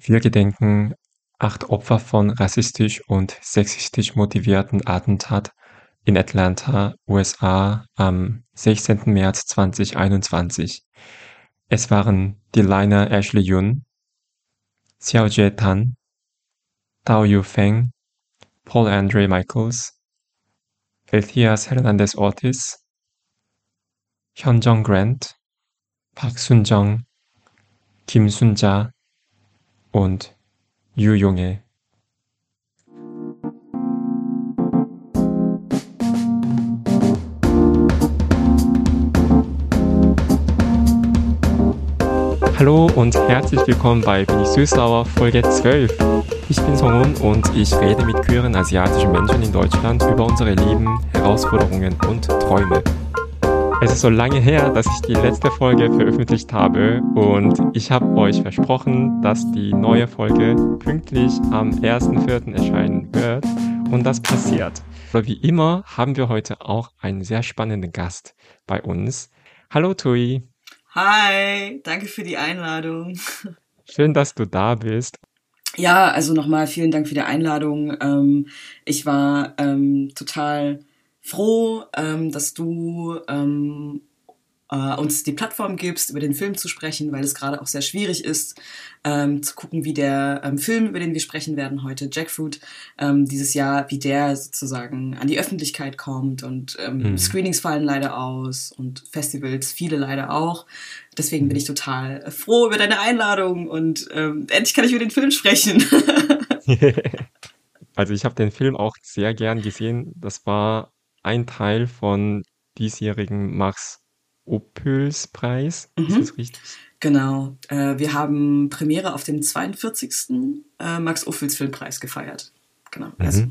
Wir gedenken acht Opfer von rassistisch und sexistisch motivierten Attentat in Atlanta, USA am 16. März 2021. Es waren Delina Ashley Yun, Xiao Jie Tan, Tao Yu Feng, Paul Andre Michaels, Felthias Hernandez Ortiz, Hyunjong Grant, Park Sun-jong, Kim Sun-ja und Yu Junge. Hallo und herzlich willkommen bei Bin ich Süßsauer Folge 12. Ich bin Songun und ich rede mit queeren asiatischen Menschen in Deutschland über unsere Leben, Herausforderungen und Träume. Es ist so lange her, dass ich die letzte Folge veröffentlicht habe und ich habe euch versprochen, dass die neue Folge pünktlich am 1.4. erscheinen wird und das passiert. Aber wie immer haben wir heute auch einen sehr spannenden Gast bei uns. Hallo Tui. Hi, danke für die Einladung. Schön, dass du da bist. Ja, also nochmal vielen Dank für die Einladung. Ähm, ich war ähm, total froh, ähm, dass du ähm, äh, uns die Plattform gibst, über den Film zu sprechen, weil es gerade auch sehr schwierig ist, ähm, zu gucken, wie der ähm, Film, über den wir sprechen werden heute, Jackfruit, ähm, dieses Jahr, wie der sozusagen an die Öffentlichkeit kommt und ähm, mhm. Screenings fallen leider aus und Festivals, viele leider auch. Deswegen bin mhm. ich total froh über deine Einladung und ähm, endlich kann ich über den Film sprechen. also ich habe den Film auch sehr gern gesehen. Das war ein Teil von diesjährigen Max Opels Preis. Mhm. Ist das richtig? Genau. Äh, wir haben Premiere auf dem 42. Äh, Max Ophüls Filmpreis gefeiert. Genau. Mhm. Also.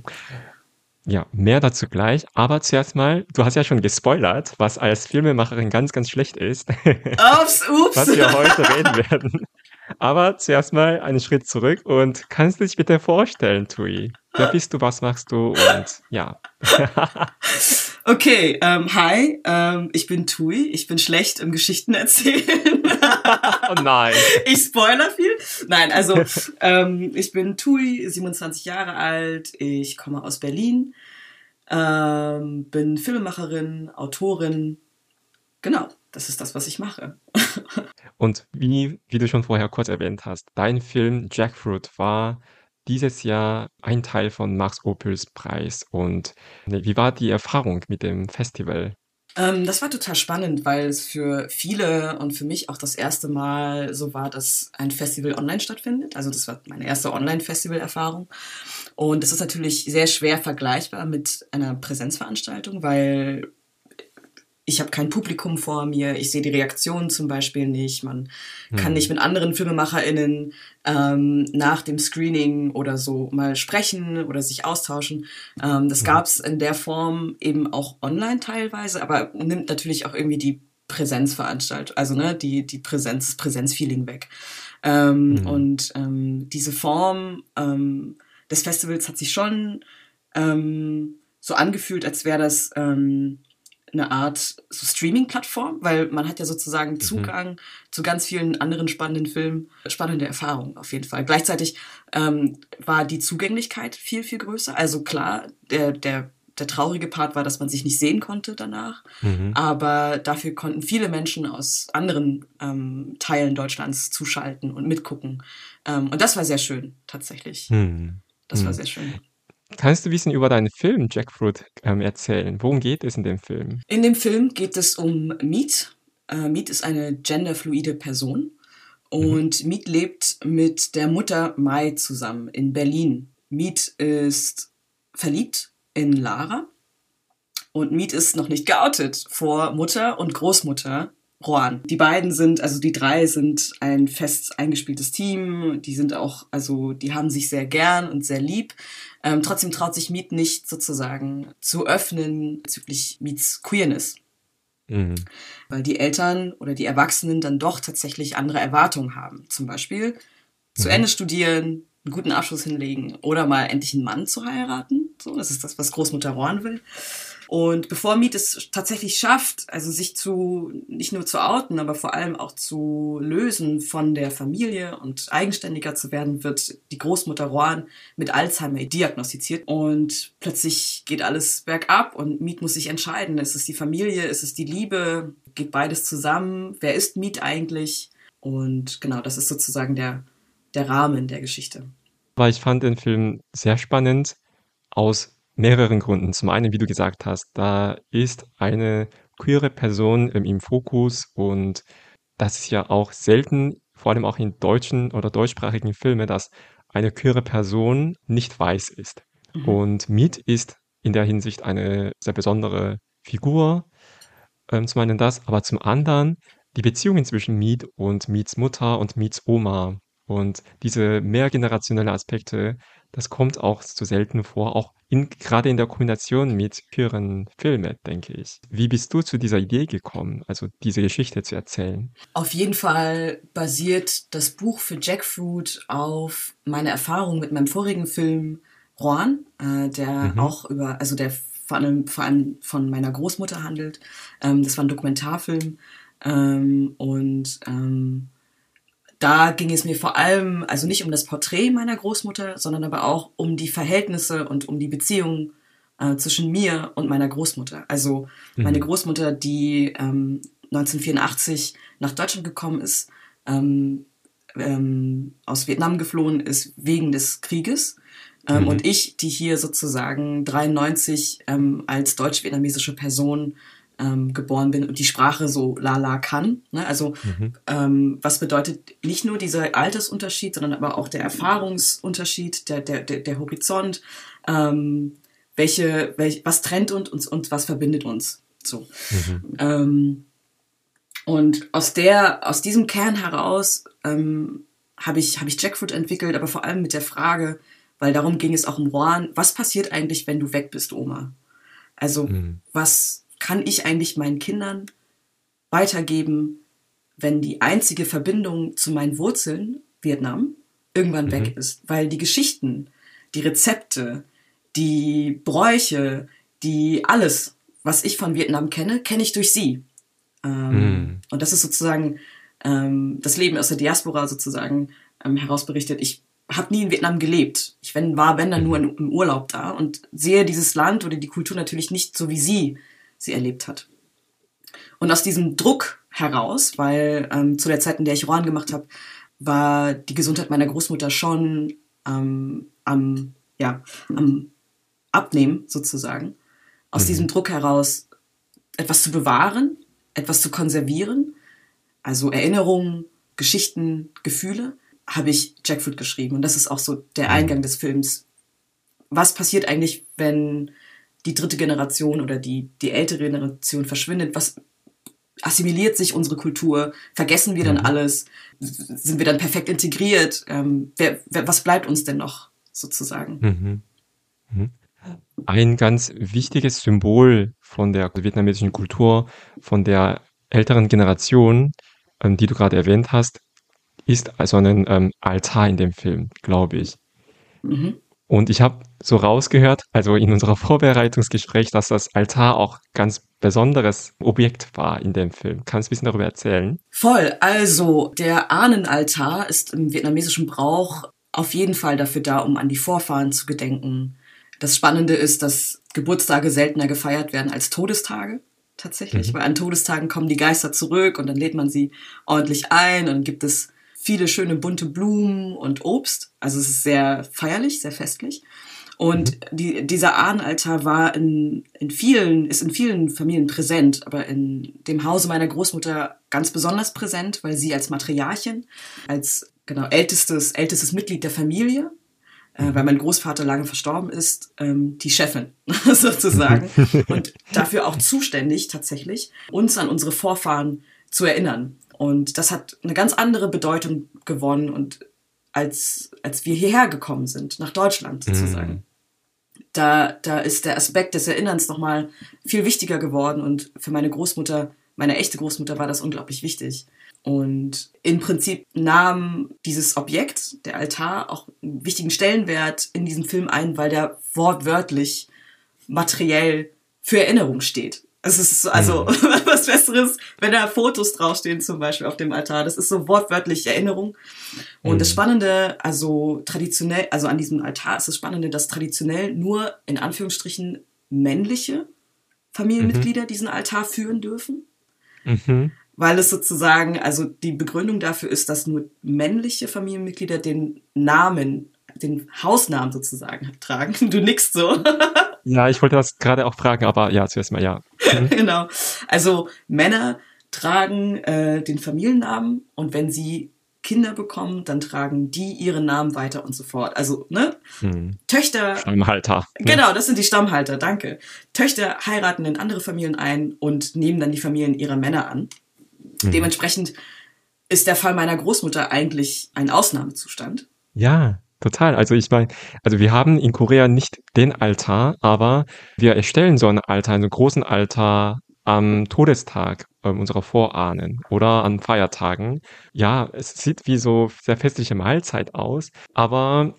Ja, mehr dazu gleich. Aber zuerst mal, du hast ja schon gespoilert, was als Filmemacherin ganz, ganz schlecht ist. Ups, ups. was wir heute reden werden. Aber zuerst mal einen Schritt zurück und kannst du dich bitte vorstellen, Tui? Wer bist du, was machst du und ja. okay, ähm, hi, ähm, ich bin Tui, ich bin schlecht im Geschichten erzählen. oh nein. Ich spoiler viel. Nein, also ähm, ich bin Tui, 27 Jahre alt, ich komme aus Berlin, ähm, bin Filmemacherin, Autorin. Genau, das ist das, was ich mache. Und wie, wie du schon vorher kurz erwähnt hast, dein Film Jackfruit war dieses Jahr ein Teil von Max Opels Preis. Und wie war die Erfahrung mit dem Festival? Ähm, das war total spannend, weil es für viele und für mich auch das erste Mal so war, dass ein Festival online stattfindet. Also das war meine erste Online-Festival-Erfahrung. Und es ist natürlich sehr schwer vergleichbar mit einer Präsenzveranstaltung, weil ich habe kein Publikum vor mir, ich sehe die Reaktionen zum Beispiel nicht, man hm. kann nicht mit anderen FilmemacherInnen ähm, nach dem Screening oder so mal sprechen oder sich austauschen. Ähm, das hm. gab es in der Form eben auch online teilweise, aber nimmt natürlich auch irgendwie die Präsenzveranstaltung, also ne, die, die Präsenz, das Präsenzfeeling weg. Ähm, hm. Und ähm, diese Form ähm, des Festivals hat sich schon ähm, so angefühlt, als wäre das ähm, eine Art so Streaming-Plattform, weil man hat ja sozusagen mhm. Zugang mhm. zu ganz vielen anderen spannenden Filmen, spannende Erfahrungen auf jeden Fall. Gleichzeitig ähm, war die Zugänglichkeit viel, viel größer. Also klar, der, der, der traurige Part war, dass man sich nicht sehen konnte danach, mhm. aber dafür konnten viele Menschen aus anderen ähm, Teilen Deutschlands zuschalten und mitgucken. Ähm, und das war sehr schön, tatsächlich. Mhm. Das war mhm. sehr schön. Kannst du ein bisschen über deinen Film Jackfruit ähm, erzählen? Worum geht es in dem Film? In dem Film geht es um Meet. Äh, Meet ist eine genderfluide Person und mhm. Meet lebt mit der Mutter Mai zusammen in Berlin. Meet ist verliebt in Lara und Meet ist noch nicht geoutet vor Mutter und Großmutter Rohan. Die beiden sind, also die drei sind ein fest eingespieltes Team. Die sind auch, also die haben sich sehr gern und sehr lieb. Ähm, trotzdem traut sich Meet nicht sozusagen zu öffnen bezüglich Meets Queerness. Mhm. Weil die Eltern oder die Erwachsenen dann doch tatsächlich andere Erwartungen haben. Zum Beispiel zu mhm. Ende studieren, einen guten Abschluss hinlegen oder mal endlich einen Mann zu heiraten. So, das ist das, was Großmutter Rohan will. Und bevor Mead es tatsächlich schafft, also sich zu, nicht nur zu outen, aber vor allem auch zu lösen von der Familie und eigenständiger zu werden, wird die Großmutter Rohan mit Alzheimer diagnostiziert. Und plötzlich geht alles bergab und Mead muss sich entscheiden. Ist es die Familie? Ist es die Liebe? Geht beides zusammen? Wer ist Mead eigentlich? Und genau, das ist sozusagen der, der Rahmen der Geschichte. Weil ich fand den Film sehr spannend aus mehreren Gründen. Zum einen, wie du gesagt hast, da ist eine queere Person im Fokus und das ist ja auch selten, vor allem auch in deutschen oder deutschsprachigen Filmen, dass eine queere Person nicht weiß ist. Mhm. Und Mead ist in der Hinsicht eine sehr besondere Figur. Ähm, zum einen das, aber zum anderen die Beziehungen zwischen Mead und Meads Mutter und Meads Oma. Und diese mehrgenerationelle Aspekte, das kommt auch zu selten vor, auch in, gerade in der Kombination mit queeren Filmen, denke ich. Wie bist du zu dieser Idee gekommen, also diese Geschichte zu erzählen? Auf jeden Fall basiert das Buch für Jackfruit auf meiner Erfahrung mit meinem vorigen Film Juan, äh, der mhm. auch über, also der vor allem, vor allem von meiner Großmutter handelt. Ähm, das war ein Dokumentarfilm ähm, und ähm, da ging es mir vor allem, also nicht um das Porträt meiner Großmutter, sondern aber auch um die Verhältnisse und um die Beziehung äh, zwischen mir und meiner Großmutter. Also mhm. meine Großmutter, die ähm, 1984 nach Deutschland gekommen ist, ähm, ähm, aus Vietnam geflohen ist wegen des Krieges. Ähm, mhm. Und ich, die hier sozusagen 93 ähm, als deutsch-vietnamesische Person ähm, geboren bin und die Sprache so lala kann. Ne? Also mhm. ähm, was bedeutet nicht nur dieser Altersunterschied, sondern aber auch der Erfahrungsunterschied, der, der, der, der Horizont, ähm, welche, welch, was trennt uns und, und was verbindet uns. So. Mhm. Ähm, und aus der, aus diesem Kern heraus ähm, habe ich, hab ich Jackfruit entwickelt, aber vor allem mit der Frage, weil darum ging es auch im Rohan, was passiert eigentlich, wenn du weg bist, Oma? Also, mhm. was, kann ich eigentlich meinen Kindern weitergeben, wenn die einzige Verbindung zu meinen Wurzeln, Vietnam, irgendwann mhm. weg ist? Weil die Geschichten, die Rezepte, die Bräuche, die alles, was ich von Vietnam kenne, kenne ich durch sie. Ähm, mhm. Und das ist sozusagen ähm, das Leben aus der Diaspora sozusagen ähm, herausberichtet. Ich habe nie in Vietnam gelebt. Ich wenn, war, wenn dann nur mhm. im Urlaub da und sehe dieses Land oder die Kultur natürlich nicht so wie sie sie erlebt hat. Und aus diesem Druck heraus, weil ähm, zu der Zeit, in der ich Rohan gemacht habe, war die Gesundheit meiner Großmutter schon ähm, am, ja, am Abnehmen sozusagen. Aus mhm. diesem Druck heraus etwas zu bewahren, etwas zu konservieren, also Erinnerungen, Geschichten, Gefühle, habe ich Jackfruit geschrieben. Und das ist auch so der mhm. Eingang des Films. Was passiert eigentlich, wenn die dritte Generation oder die, die ältere Generation verschwindet, was assimiliert sich unsere Kultur? Vergessen wir dann mhm. alles? Sind wir dann perfekt integriert? Ähm, wer, wer, was bleibt uns denn noch sozusagen? Mhm. Mhm. Ein ganz wichtiges Symbol von der vietnamesischen Kultur, von der älteren Generation, ähm, die du gerade erwähnt hast, ist also ein ähm, Altar in dem Film, glaube ich. Mhm. Und ich habe so rausgehört, also in unserer Vorbereitungsgespräch, dass das Altar auch ganz besonderes Objekt war in dem Film. Kannst du ein bisschen darüber erzählen? Voll. Also der Ahnenaltar ist im vietnamesischen Brauch auf jeden Fall dafür da, um an die Vorfahren zu gedenken. Das Spannende ist, dass Geburtstage seltener gefeiert werden als Todestage tatsächlich, mhm. weil an Todestagen kommen die Geister zurück und dann lädt man sie ordentlich ein und dann gibt es viele schöne bunte Blumen und Obst. Also es ist sehr feierlich, sehr festlich. Und die, dieser Ahnenaltar war in, in vielen, ist in vielen Familien präsent, aber in dem Hause meiner Großmutter ganz besonders präsent, weil sie als Matriarchin, als genau ältestes, ältestes Mitglied der Familie, äh, weil mein Großvater lange verstorben ist, ähm, die Chefin sozusagen und dafür auch zuständig tatsächlich, uns an unsere Vorfahren zu erinnern. Und das hat eine ganz andere Bedeutung gewonnen und als, als wir hierher gekommen sind, nach Deutschland sozusagen. Mm. Da, da ist der Aspekt des Erinnerns nochmal viel wichtiger geworden und für meine Großmutter, meine echte Großmutter war das unglaublich wichtig. Und im Prinzip nahm dieses Objekt, der Altar, auch einen wichtigen Stellenwert in diesem Film ein, weil der wortwörtlich materiell für Erinnerung steht. Es ist so, also mhm. was Besseres, wenn da Fotos draufstehen, zum Beispiel auf dem Altar. Das ist so wortwörtlich Erinnerung. Und mhm. das Spannende, also traditionell, also an diesem Altar ist das Spannende, dass traditionell nur in Anführungsstrichen männliche Familienmitglieder mhm. diesen Altar führen dürfen. Mhm. Weil es sozusagen, also die Begründung dafür ist, dass nur männliche Familienmitglieder den Namen, den Hausnamen sozusagen tragen. Du nickst so. Ja, ich wollte das gerade auch fragen, aber ja, zuerst mal ja. Mhm. genau. Also Männer tragen äh, den Familiennamen und wenn sie Kinder bekommen, dann tragen die ihren Namen weiter und so fort. Also, ne? Hm. Töchter. Stammhalter. Ne? Genau, das sind die Stammhalter, danke. Töchter heiraten in andere Familien ein und nehmen dann die Familien ihrer Männer an. Hm. Dementsprechend ist der Fall meiner Großmutter eigentlich ein Ausnahmezustand. Ja, total. Also ich meine, also wir haben in Korea nicht den Altar, aber wir erstellen so einen Altar, einen großen Altar am Todestag äh, unserer Vorahnen oder an Feiertagen. Ja, es sieht wie so sehr festliche Mahlzeit aus, aber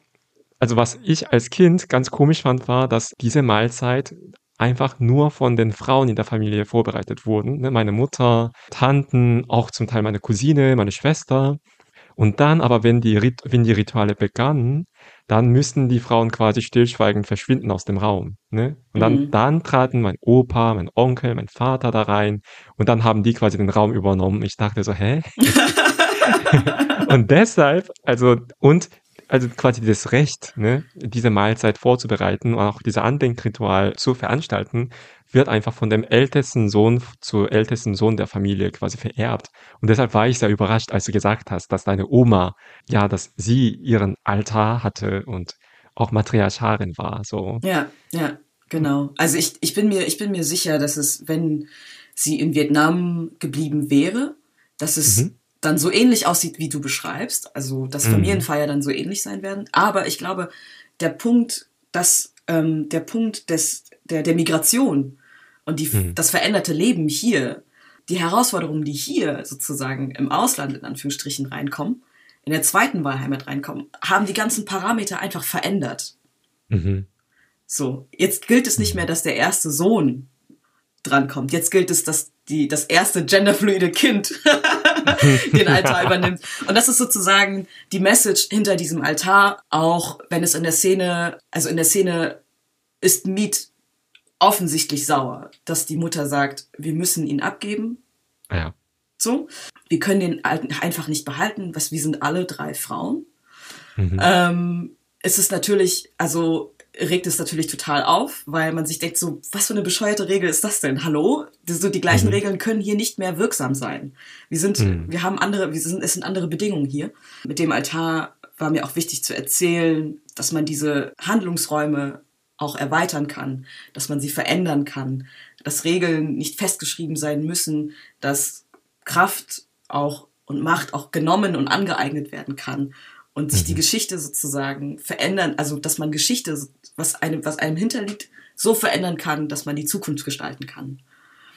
also was ich als Kind ganz komisch fand, war, dass diese Mahlzeit einfach nur von den Frauen in der Familie vorbereitet wurden. Ne? Meine Mutter, Tanten, auch zum Teil meine Cousine, meine Schwester. Und dann aber, wenn die, Rit wenn die Rituale begannen, dann müssten die Frauen quasi stillschweigend verschwinden aus dem Raum. Ne? Und dann, mhm. dann traten mein Opa, mein Onkel, mein Vater da rein und dann haben die quasi den Raum übernommen. Ich dachte so, hä? und deshalb, also, und also quasi das Recht, ne, diese Mahlzeit vorzubereiten und auch diese Andenkritual zu veranstalten, wird einfach von dem ältesten Sohn zu ältesten Sohn der Familie quasi vererbt. Und deshalb war ich sehr überrascht, als du gesagt hast, dass deine Oma, ja, dass sie ihren Altar hatte und auch Matriarcharin war, so. Ja, ja, genau. Also ich, ich bin mir, ich bin mir sicher, dass es, wenn sie in Vietnam geblieben wäre, dass es mhm dann so ähnlich aussieht, wie du beschreibst, also dass mhm. Familienfeier dann so ähnlich sein werden. Aber ich glaube, der Punkt, dass ähm, der Punkt des, der, der Migration und die, mhm. das veränderte Leben hier, die Herausforderungen, die hier sozusagen im Ausland in Anführungsstrichen reinkommen, in der zweiten Wahlheimat reinkommen, haben die ganzen Parameter einfach verändert. Mhm. So, jetzt gilt es nicht mhm. mehr, dass der erste Sohn drankommt. Jetzt gilt es, dass die, das erste genderfluide Kind den Altar übernimmt. Und das ist sozusagen die Message hinter diesem Altar, auch wenn es in der Szene, also in der Szene ist Meat offensichtlich sauer, dass die Mutter sagt, wir müssen ihn abgeben. Ja. So. Wir können den Alten einfach nicht behalten, was wir sind alle drei Frauen. Mhm. Ähm, es ist natürlich, also regt es natürlich total auf, weil man sich denkt so, was für eine bescheuerte Regel ist das denn? Hallo? So die gleichen mhm. Regeln können hier nicht mehr wirksam sein. Wir sind, mhm. wir haben andere, wir sind, es sind andere Bedingungen hier. Mit dem Altar war mir auch wichtig zu erzählen, dass man diese Handlungsräume auch erweitern kann, dass man sie verändern kann, dass Regeln nicht festgeschrieben sein müssen, dass Kraft auch und Macht auch genommen und angeeignet werden kann und sich mhm. die Geschichte sozusagen verändern, also dass man Geschichte, was einem, was einem hinterliegt, so verändern kann, dass man die Zukunft gestalten kann.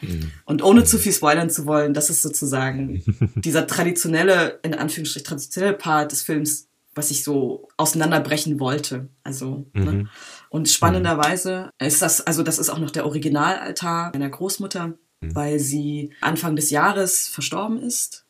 Mhm. Und ohne zu viel spoilern zu wollen, das ist sozusagen dieser traditionelle, in Anführungsstrichen traditionelle Part des Films, was ich so auseinanderbrechen wollte. Also, ne? mhm. ne? Und spannenderweise ist das, also das ist auch noch der Originalaltar meiner Großmutter, mhm. weil sie Anfang des Jahres verstorben ist.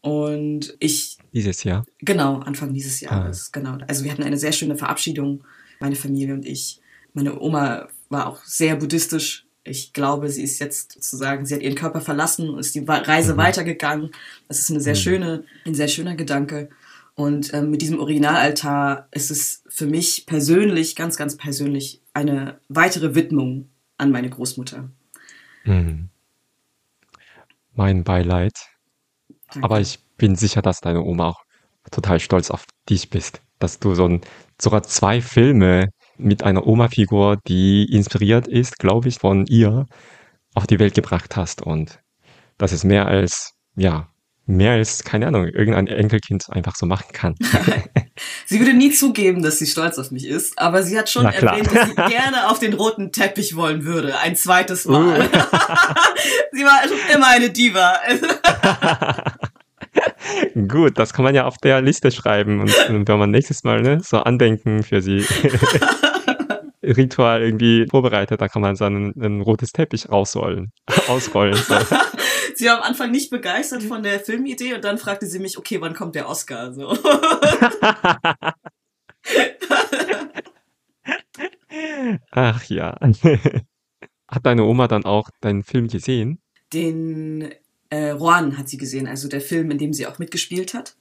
Und ich. Dieses Jahr? Genau, Anfang dieses Jahres, ah. genau. Also wir hatten eine sehr schöne Verabschiedung, meine Familie und ich. Meine Oma war auch sehr buddhistisch. Ich glaube, sie ist jetzt sozusagen, sie hat ihren Körper verlassen und ist die Reise mhm. weitergegangen. Das ist eine sehr mhm. schöne, ein sehr schöner Gedanke. Und ähm, mit diesem Originalaltar ist es für mich persönlich, ganz, ganz persönlich, eine weitere Widmung an meine Großmutter. Mhm. Mein Beileid aber ich bin sicher, dass deine Oma auch total stolz auf dich bist, dass du so ein, sogar zwei Filme mit einer Oma-Figur, die inspiriert ist, glaube ich, von ihr, auf die Welt gebracht hast. Und das ist mehr als, ja, mehr als, keine Ahnung, irgendein Enkelkind einfach so machen kann. sie würde nie zugeben, dass sie stolz auf mich ist, aber sie hat schon erwähnt, dass sie gerne auf den roten Teppich wollen würde. Ein zweites Mal. Uh. sie war schon immer eine Diva. Gut, das kann man ja auf der Liste schreiben und wenn man nächstes Mal ne, so Andenken für sie Ritual irgendwie vorbereitet, da kann man dann ein, ein rotes Teppich rausrollen, ausrollen. So. sie war am Anfang nicht begeistert von der Filmidee und dann fragte sie mich, okay, wann kommt der Oscar? So. Ach ja. Hat deine Oma dann auch deinen Film gesehen? Den äh, Juan hat sie gesehen, also der Film, in dem sie auch mitgespielt hat.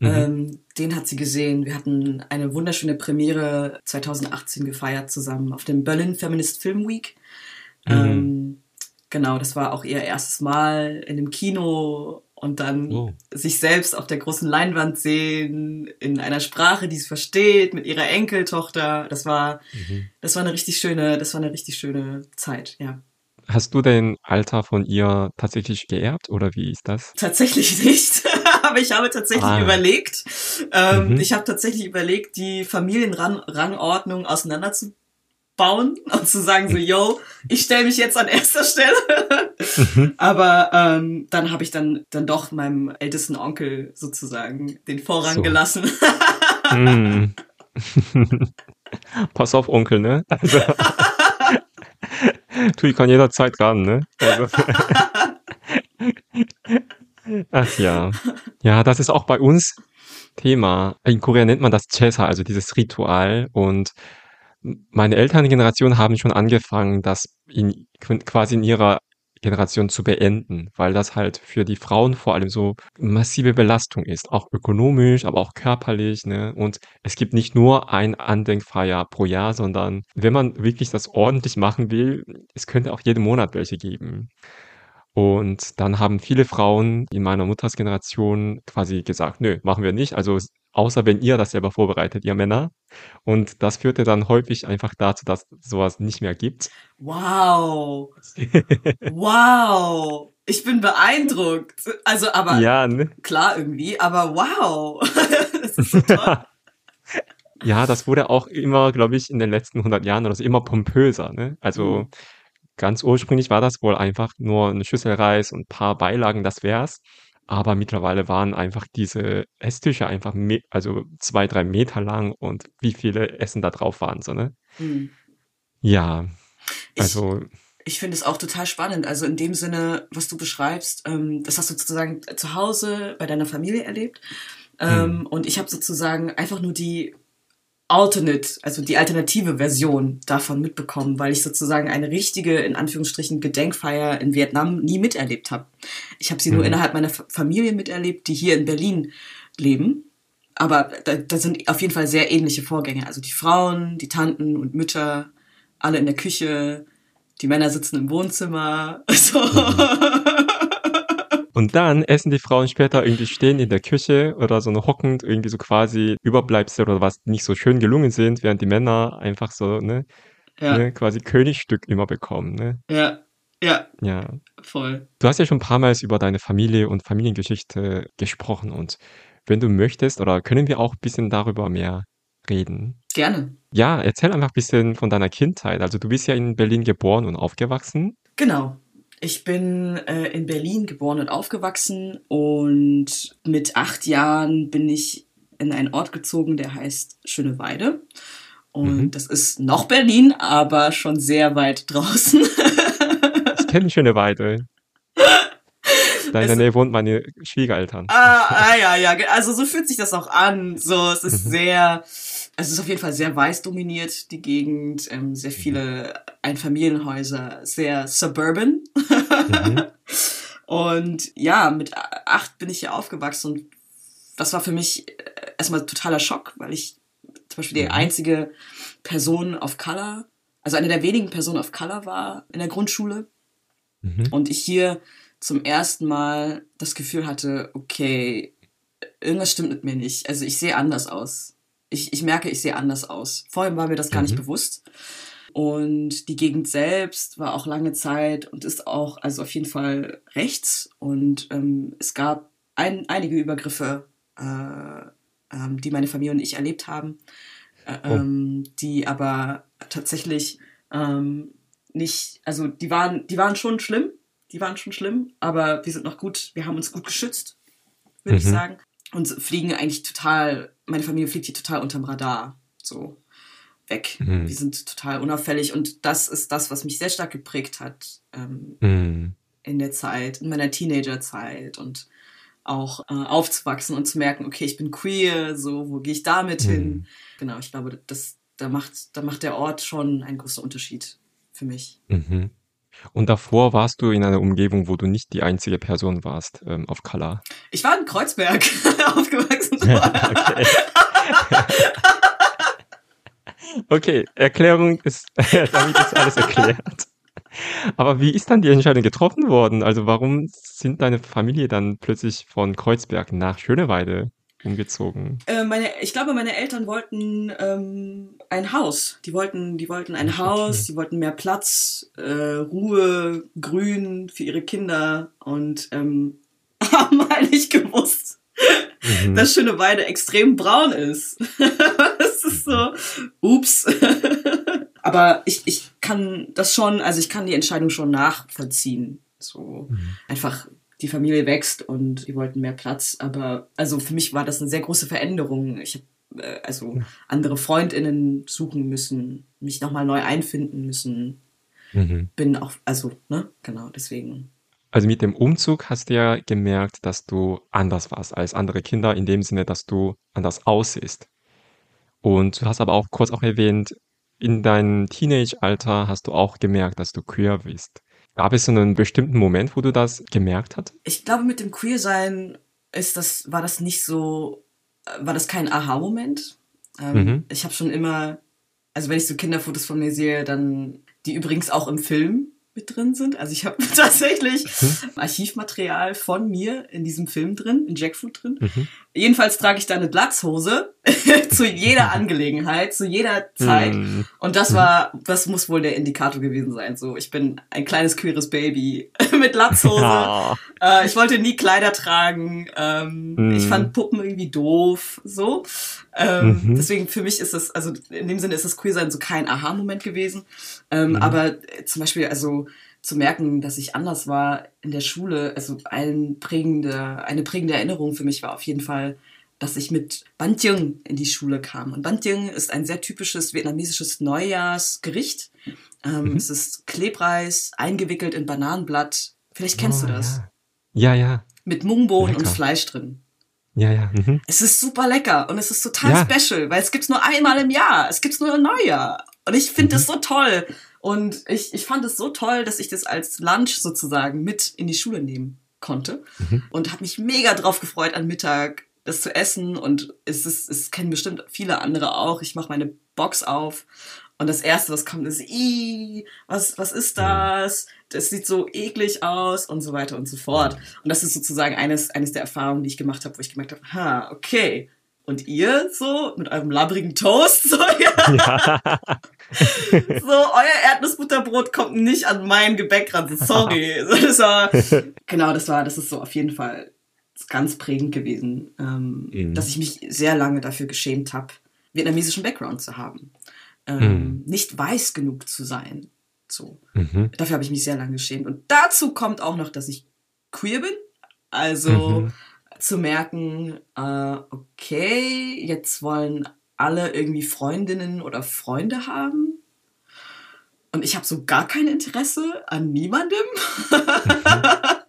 Mhm. Ähm, den hat sie gesehen. Wir hatten eine wunderschöne Premiere 2018 gefeiert zusammen auf dem Berlin Feminist Film Week. Mhm. Ähm, genau, das war auch ihr erstes Mal in einem Kino und dann oh. sich selbst auf der großen Leinwand sehen, in einer Sprache, die sie versteht, mit ihrer Enkeltochter. Das war, mhm. das war eine richtig schöne, das war eine richtig schöne Zeit, ja. Hast du den Alter von ihr tatsächlich geerbt oder wie ist das? Tatsächlich nicht, aber ich habe tatsächlich ah. überlegt. Ähm, mhm. Ich habe tatsächlich überlegt, die Familienrangordnung auseinanderzubauen und zu sagen so, yo, ich stelle mich jetzt an erster Stelle. Mhm. Aber ähm, dann habe ich dann dann doch meinem ältesten Onkel sozusagen den Vorrang so. gelassen. mm. Pass auf, Onkel, ne? Also. Tui kann jederzeit ran, ne? Also. Ach ja. Ja, das ist auch bei uns Thema. In Korea nennt man das Chesa, also dieses Ritual. Und meine Elterngeneration haben schon angefangen, das in, quasi in ihrer Generation zu beenden, weil das halt für die Frauen vor allem so massive Belastung ist, auch ökonomisch, aber auch körperlich. Ne? Und es gibt nicht nur ein Andenkfeier pro Jahr, sondern wenn man wirklich das ordentlich machen will, es könnte auch jeden Monat welche geben. Und dann haben viele Frauen in meiner Mutters Generation quasi gesagt, nö, machen wir nicht. Also außer wenn ihr das selber vorbereitet, ihr Männer. Und das führte dann häufig einfach dazu, dass sowas nicht mehr gibt. Wow. wow. Ich bin beeindruckt. Also, aber ja, ne? klar irgendwie, aber wow. das ist so toll. ja, das wurde auch immer, glaube ich, in den letzten 100 Jahren oder so immer pompöser. Ne? Also mhm. Ganz ursprünglich war das wohl einfach nur eine Schüssel Reis und ein paar Beilagen, das wär's. Aber mittlerweile waren einfach diese Esstücher einfach also zwei, drei Meter lang und wie viele Essen da drauf waren, so, ne? Mhm. Ja, also. Ich, ich finde es auch total spannend. Also in dem Sinne, was du beschreibst, ähm, das hast du sozusagen zu Hause bei deiner Familie erlebt. Ähm, mhm. Und ich habe sozusagen einfach nur die Alternate, also die alternative Version davon mitbekommen, weil ich sozusagen eine richtige, in Anführungsstrichen, Gedenkfeier in Vietnam nie miterlebt habe. Ich habe sie mhm. nur innerhalb meiner Familie miterlebt, die hier in Berlin leben. Aber da, da sind auf jeden Fall sehr ähnliche Vorgänge. Also die Frauen, die Tanten und Mütter, alle in der Küche, die Männer sitzen im Wohnzimmer. Also mhm. Und dann essen die Frauen später irgendwie stehen in der Küche oder so hockend, irgendwie so quasi Überbleibsel oder was nicht so schön gelungen sind, während die Männer einfach so, ne, ja. ne quasi Königstück immer bekommen, ne? Ja. Ja. Ja. Voll. Du hast ja schon ein paar Mal über deine Familie und Familiengeschichte gesprochen und wenn du möchtest, oder können wir auch ein bisschen darüber mehr reden? Gerne. Ja, erzähl einfach ein bisschen von deiner Kindheit. Also du bist ja in Berlin geboren und aufgewachsen. Genau. Ich bin äh, in Berlin geboren und aufgewachsen und mit acht Jahren bin ich in einen Ort gezogen, der heißt Schöneweide. Und mhm. das ist noch Berlin, aber schon sehr weit draußen. ich kenne Schöneweide. Da in der Nähe wohnt meine Schwiegereltern. Ah, ah, ja, ja. Also so fühlt sich das auch an. So, es ist mhm. sehr, es ist auf jeden Fall sehr weiß dominiert, die Gegend. Ähm, sehr viele Einfamilienhäuser, sehr suburban. Mhm. und ja, mit acht bin ich hier aufgewachsen und das war für mich äh, erstmal totaler Schock, weil ich zum Beispiel die mhm. einzige Person of Color, also eine der wenigen Personen of Color war in der Grundschule. Mhm. Und ich hier zum ersten Mal das Gefühl hatte, okay, irgendwas stimmt mit mir nicht. Also ich sehe anders aus. Ich, ich merke, ich sehe anders aus. Vorher war mir das gar mhm. nicht bewusst. Und die Gegend selbst war auch lange Zeit und ist auch, also auf jeden Fall rechts. Und ähm, es gab ein, einige Übergriffe, äh, ähm, die meine Familie und ich erlebt haben, äh, oh. ähm, die aber tatsächlich ähm, nicht, also die waren, die waren schon schlimm, die waren schon schlimm, aber wir sind noch gut, wir haben uns gut geschützt, würde mhm. ich sagen. Und fliegen eigentlich total, meine Familie fliegt hier total unterm Radar. So weg. Mhm. Wir sind total unauffällig und das ist das, was mich sehr stark geprägt hat ähm, mhm. in der Zeit, in meiner Teenagerzeit und auch äh, aufzuwachsen und zu merken, okay, ich bin queer, so, wo gehe ich damit mhm. hin? Genau, ich glaube, das, da, macht, da macht der Ort schon einen großen Unterschied für mich. Mhm. Und davor warst du in einer Umgebung, wo du nicht die einzige Person warst ähm, auf Color. Ich war in Kreuzberg aufgewachsen. okay. okay, Erklärung ist, damit ist alles erklärt. Aber wie ist dann die Entscheidung getroffen worden? Also warum sind deine Familie dann plötzlich von Kreuzberg nach Schöneweide umgezogen? Äh, meine, ich glaube, meine Eltern wollten ähm, ein Haus. Die wollten, die wollten ein Haus, die wollten mehr Platz, äh, Ruhe, Grün für ihre Kinder und ähm, haben eigentlich gewusst, mhm. dass Schöneweide extrem braun ist. das ist so, ups. Aber ich, ich kann das schon, also ich kann die Entscheidung schon nachvollziehen. So mhm. einfach die Familie wächst und die wollten mehr Platz. Aber also für mich war das eine sehr große Veränderung. Ich habe äh, also andere Freundinnen suchen müssen, mich nochmal neu einfinden müssen. Mhm. Bin auch, also, ne, genau, deswegen. Also mit dem Umzug hast du ja gemerkt, dass du anders warst als andere Kinder, in dem Sinne, dass du anders aussiehst. Und du hast aber auch kurz auch erwähnt, in deinem Teenage-Alter hast du auch gemerkt, dass du queer bist. Gab es so einen bestimmten Moment, wo du das gemerkt hast? Ich glaube, mit dem Queer-Sein ist das, war das nicht so, war das kein Aha-Moment. Ähm, mhm. Ich habe schon immer, also wenn ich so Kinderfotos von mir sehe, dann die übrigens auch im Film mit drin sind. Also ich habe tatsächlich mhm. Archivmaterial von mir in diesem Film drin, in Jackfruit drin. Mhm. Jedenfalls trage ich da eine Blatzhose zu jeder Angelegenheit, zu jeder Zeit. Mhm. Und das war, das muss wohl der Indikator gewesen sein. So, ich bin ein kleines queeres Baby mit Blatzhose. Ja. Äh, ich wollte nie Kleider tragen. Ähm, mhm. Ich fand Puppen irgendwie doof. So. Ähm, mhm. Deswegen für mich ist es, also in dem Sinne ist das Queersein so kein Aha-Moment gewesen. Ähm, mhm. Aber äh, zum Beispiel, also zu merken, dass ich anders war in der Schule, also ein prägende, eine prägende Erinnerung für mich war auf jeden Fall, dass ich mit Bantieng in die Schule kam. Und Bantieng ist ein sehr typisches vietnamesisches Neujahrsgericht. Ähm, mhm. Es ist Klebreis, eingewickelt in Bananenblatt. Vielleicht kennst oh, du das. Ja, ja. ja. Mit Mungbohnen und Fleisch drin. Ja, ja. Mhm. Es ist super lecker und es ist total ja. special, weil es gibt's nur einmal im Jahr. Es gibt's nur im Neujahr. Und ich finde mhm. das so toll. Und ich, ich fand es so toll, dass ich das als Lunch sozusagen mit in die Schule nehmen konnte. Mhm. Und habe mich mega drauf gefreut, an Mittag das zu essen. Und es, ist, es kennen bestimmt viele andere auch. Ich mache meine Box auf und das erste, was kommt, ist, Ih, was, was ist das? Das sieht so eklig aus und so weiter und so fort. Und das ist sozusagen eines, eines der Erfahrungen, die ich gemacht habe, wo ich gemerkt habe, ha, okay. Und ihr so mit eurem labbrigen Toast, so, ja. ja. so, euer Erdnussbutterbrot kommt nicht an mein Gebäck ran. Sorry. das war, genau, das war, das ist so auf jeden Fall ganz prägend gewesen, ähm, mhm. dass ich mich sehr lange dafür geschämt habe, vietnamesischen Background zu haben ähm, mhm. nicht weiß genug zu sein. So. Mhm. Dafür habe ich mich sehr lange geschämt. Und dazu kommt auch noch, dass ich queer bin. Also mhm. zu merken, äh, okay, jetzt wollen alle irgendwie Freundinnen oder Freunde haben. Und ich habe so gar kein Interesse an niemandem.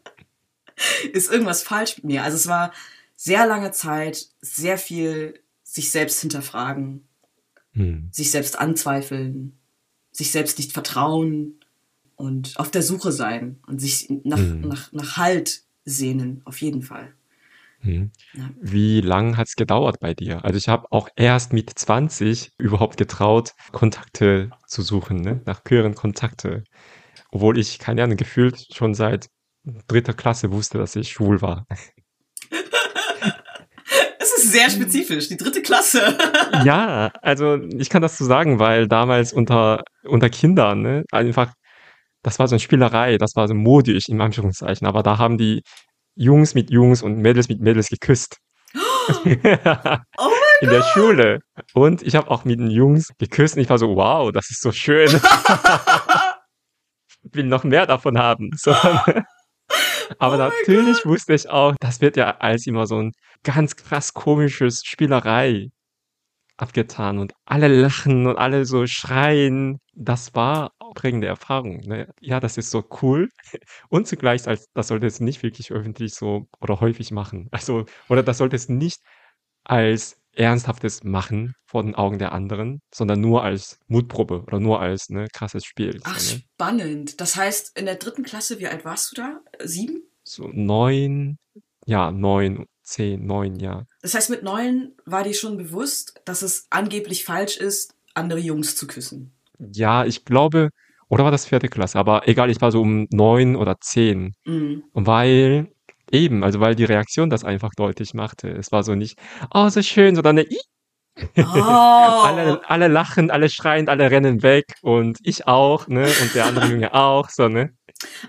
Ist irgendwas falsch mit mir? Also es war sehr lange Zeit, sehr viel sich selbst hinterfragen, hm. sich selbst anzweifeln, sich selbst nicht vertrauen und auf der Suche sein und sich nach, hm. nach, nach Halt sehnen, auf jeden Fall. Hm. Ja. Wie lang hat es gedauert bei dir? Also ich habe auch erst mit 20 überhaupt getraut, Kontakte zu suchen, ne? nach queeren Kontakte. Obwohl ich, keine Ahnung, gefühlt schon seit dritter Klasse wusste, dass ich schwul war. ist sehr spezifisch, die dritte Klasse. ja, also ich kann das so sagen, weil damals unter, unter Kindern, ne, einfach, das war so eine Spielerei, das war so modisch in Anführungszeichen, aber da haben die Jungs mit Jungs und Mädels mit Mädels geküsst. oh in der Schule. Und ich habe auch mit den Jungs geküsst und ich war so, wow, das ist so schön. ich will noch mehr davon haben. So. Aber oh natürlich wusste ich auch, das wird ja als immer so ein ganz krass komisches Spielerei abgetan und alle lachen und alle so schreien. Das war prägende Erfahrung. Ne? Ja, das ist so cool. Und zugleich, als, das sollte es nicht wirklich öffentlich so oder häufig machen. Also, oder das sollte es nicht als ernsthaftes Machen vor den Augen der anderen, sondern nur als Mutprobe oder nur als ne, krasses Spiel. Ach, so, ne? spannend. Das heißt, in der dritten Klasse, wie alt warst du da? Sieben? so neun, ja, neun, zehn, neun, ja. Das heißt, mit neun war dir schon bewusst, dass es angeblich falsch ist, andere Jungs zu küssen. Ja, ich glaube, oder war das vierte Klasse? Aber egal, ich war so um neun oder zehn. Mhm. Weil, eben, also weil die Reaktion das einfach deutlich machte. Es war so nicht, oh, so schön, sondern eine, "Ih!" Oh. alle, alle lachen, alle schreien, alle rennen weg und ich auch, ne? Und der andere Junge auch, so, ne?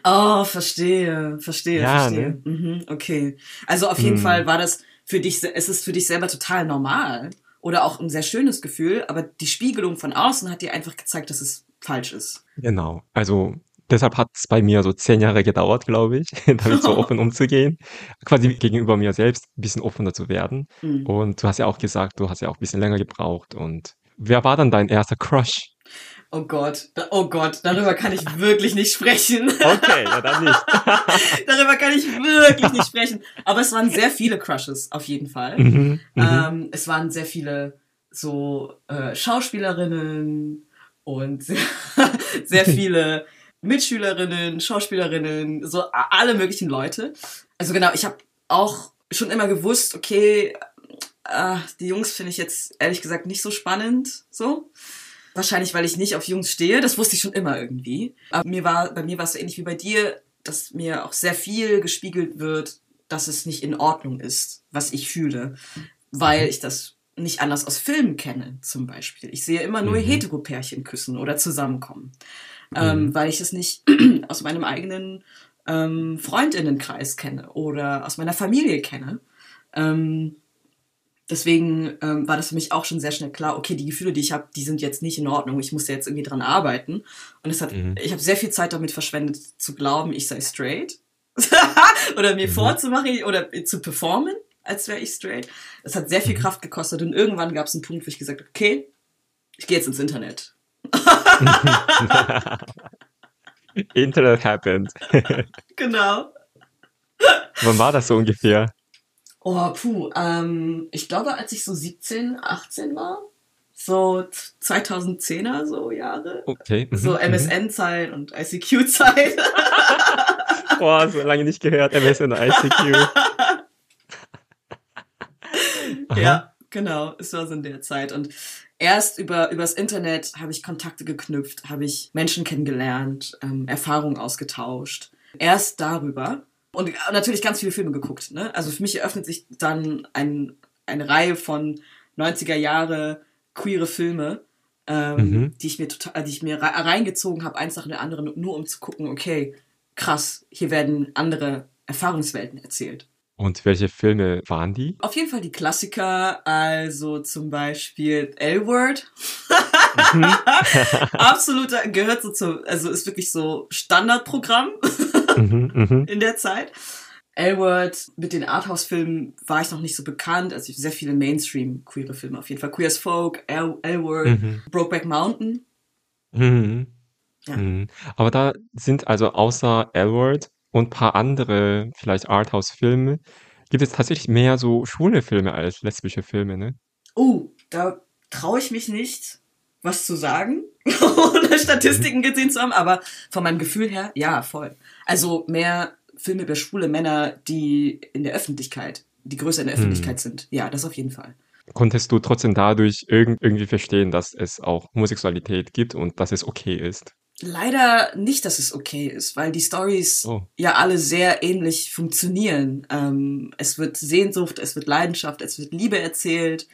Oh, verstehe, verstehe, Ja, verstehe. Mhm, okay. Also auf jeden Hm. Fall war das für dich, es ist für dich selber total normal oder auch ein sehr schönes Gefühl, aber die Spiegelung von außen hat dir einfach gezeigt, dass es falsch ist. Genau. Also deshalb hat es bei mir so zehn Jahre gedauert, glaube ich, damit so offen umzugehen. Quasi gegenüber mir selbst ein bisschen offener zu werden. Mhm. Und du hast ja auch gesagt, du hast ja auch ein bisschen länger gebraucht. Und wer war dann dein erster Crush? Oh Gott, oh Gott, darüber kann ich wirklich nicht sprechen. Okay, ja, dann nicht. darüber kann ich wirklich nicht sprechen. Aber es waren sehr viele Crushes, auf jeden Fall. mhm, mhm. Ähm, es waren sehr viele so äh, Schauspielerinnen und sehr, sehr viele Mitschülerinnen, Schauspielerinnen, so alle möglichen Leute. Also genau, ich habe auch schon immer gewusst, okay, äh, die Jungs finde ich jetzt ehrlich gesagt nicht so spannend, so. Wahrscheinlich, weil ich nicht auf Jungs stehe. Das wusste ich schon immer irgendwie. Aber mir war, bei mir war es so ähnlich wie bei dir, dass mir auch sehr viel gespiegelt wird, dass es nicht in Ordnung ist, was ich fühle. Weil ich das nicht anders aus Filmen kenne, zum Beispiel. Ich sehe immer nur Mhm. Heteropärchen küssen oder zusammenkommen. Ähm, Mhm. weil ich es nicht aus meinem eigenen ähm, Freundinnenkreis kenne oder aus meiner Familie kenne. Ähm, deswegen ähm, war das für mich auch schon sehr schnell klar, okay, die Gefühle, die ich habe, die sind jetzt nicht in Ordnung. Ich muss jetzt irgendwie dran arbeiten. Und es hat, Mhm. ich habe sehr viel Zeit damit verschwendet, zu glauben, ich sei straight. oder mir Mhm. vorzumachen oder zu performen, als wäre ich straight. Das hat sehr viel Mhm. Kraft gekostet. Und irgendwann gab es einen Punkt, wo ich gesagt habe, okay, ich gehe jetzt ins Internet. Internet happened. Genau. Wann war das so ungefähr? Oh, puh. Ähm, ich glaube, als ich so 17, 18 war, so 2010er so Jahre, Okay. mhm, so mhm. MSN-Zeit und ICQ-Zeit. Boah, so lange nicht gehört. MSN ICQ. Ja, genau. Es war so in der Zeit. Und erst über übers Internet habe ich Kontakte geknüpft, habe ich Menschen kennengelernt, ähm, Erfahrungen ausgetauscht. Erst darüber. Und natürlich ganz viele Filme geguckt. Ne? Also für mich eröffnet sich dann ein, eine Reihe von 90er Jahre queere Filme, ähm, Mhm. die ich mir total, die ich mir re- reingezogen habe, eins nach dem anderen, nur um zu gucken, okay, krass, hier werden andere Erfahrungswelten erzählt. Und welche Filme waren die? Auf jeden Fall die Klassiker, also zum Beispiel L-Word. Mhm. Absoluter, gehört so zu, also ist wirklich so Standardprogramm mhm, mhm, in der Zeit. L-Word, mit den Arthouse-Filmen war ich noch nicht so bekannt, also sehr viele Mainstream-queere Filme auf jeden Fall. Queer as Folk, L- L-Word, mhm, Brokeback Mountain. mhm. Ja. Mhm. Aber da sind also außer L-Word und ein paar andere, vielleicht Arthouse-Filme, gibt es tatsächlich mehr so schwule Filme als lesbische Filme, ne? Oh, da traue ich mich nicht, was zu sagen, ohne Statistiken gesehen zu haben, aber von meinem Gefühl her, ja, voll. Also mehr Filme über schwule Männer, die in der Öffentlichkeit, die größer in der Hm. Öffentlichkeit sind. Ja, das auf jeden Fall. Konntest du trotzdem dadurch irg irgendwie verstehen, dass es auch Homosexualität gibt und dass es okay ist? Leider nicht, dass es okay ist, weil die Stories Oh. ja alle sehr ähnlich funktionieren. Ähm, es wird Sehnsucht, es wird Leidenschaft, es wird Liebe erzählt.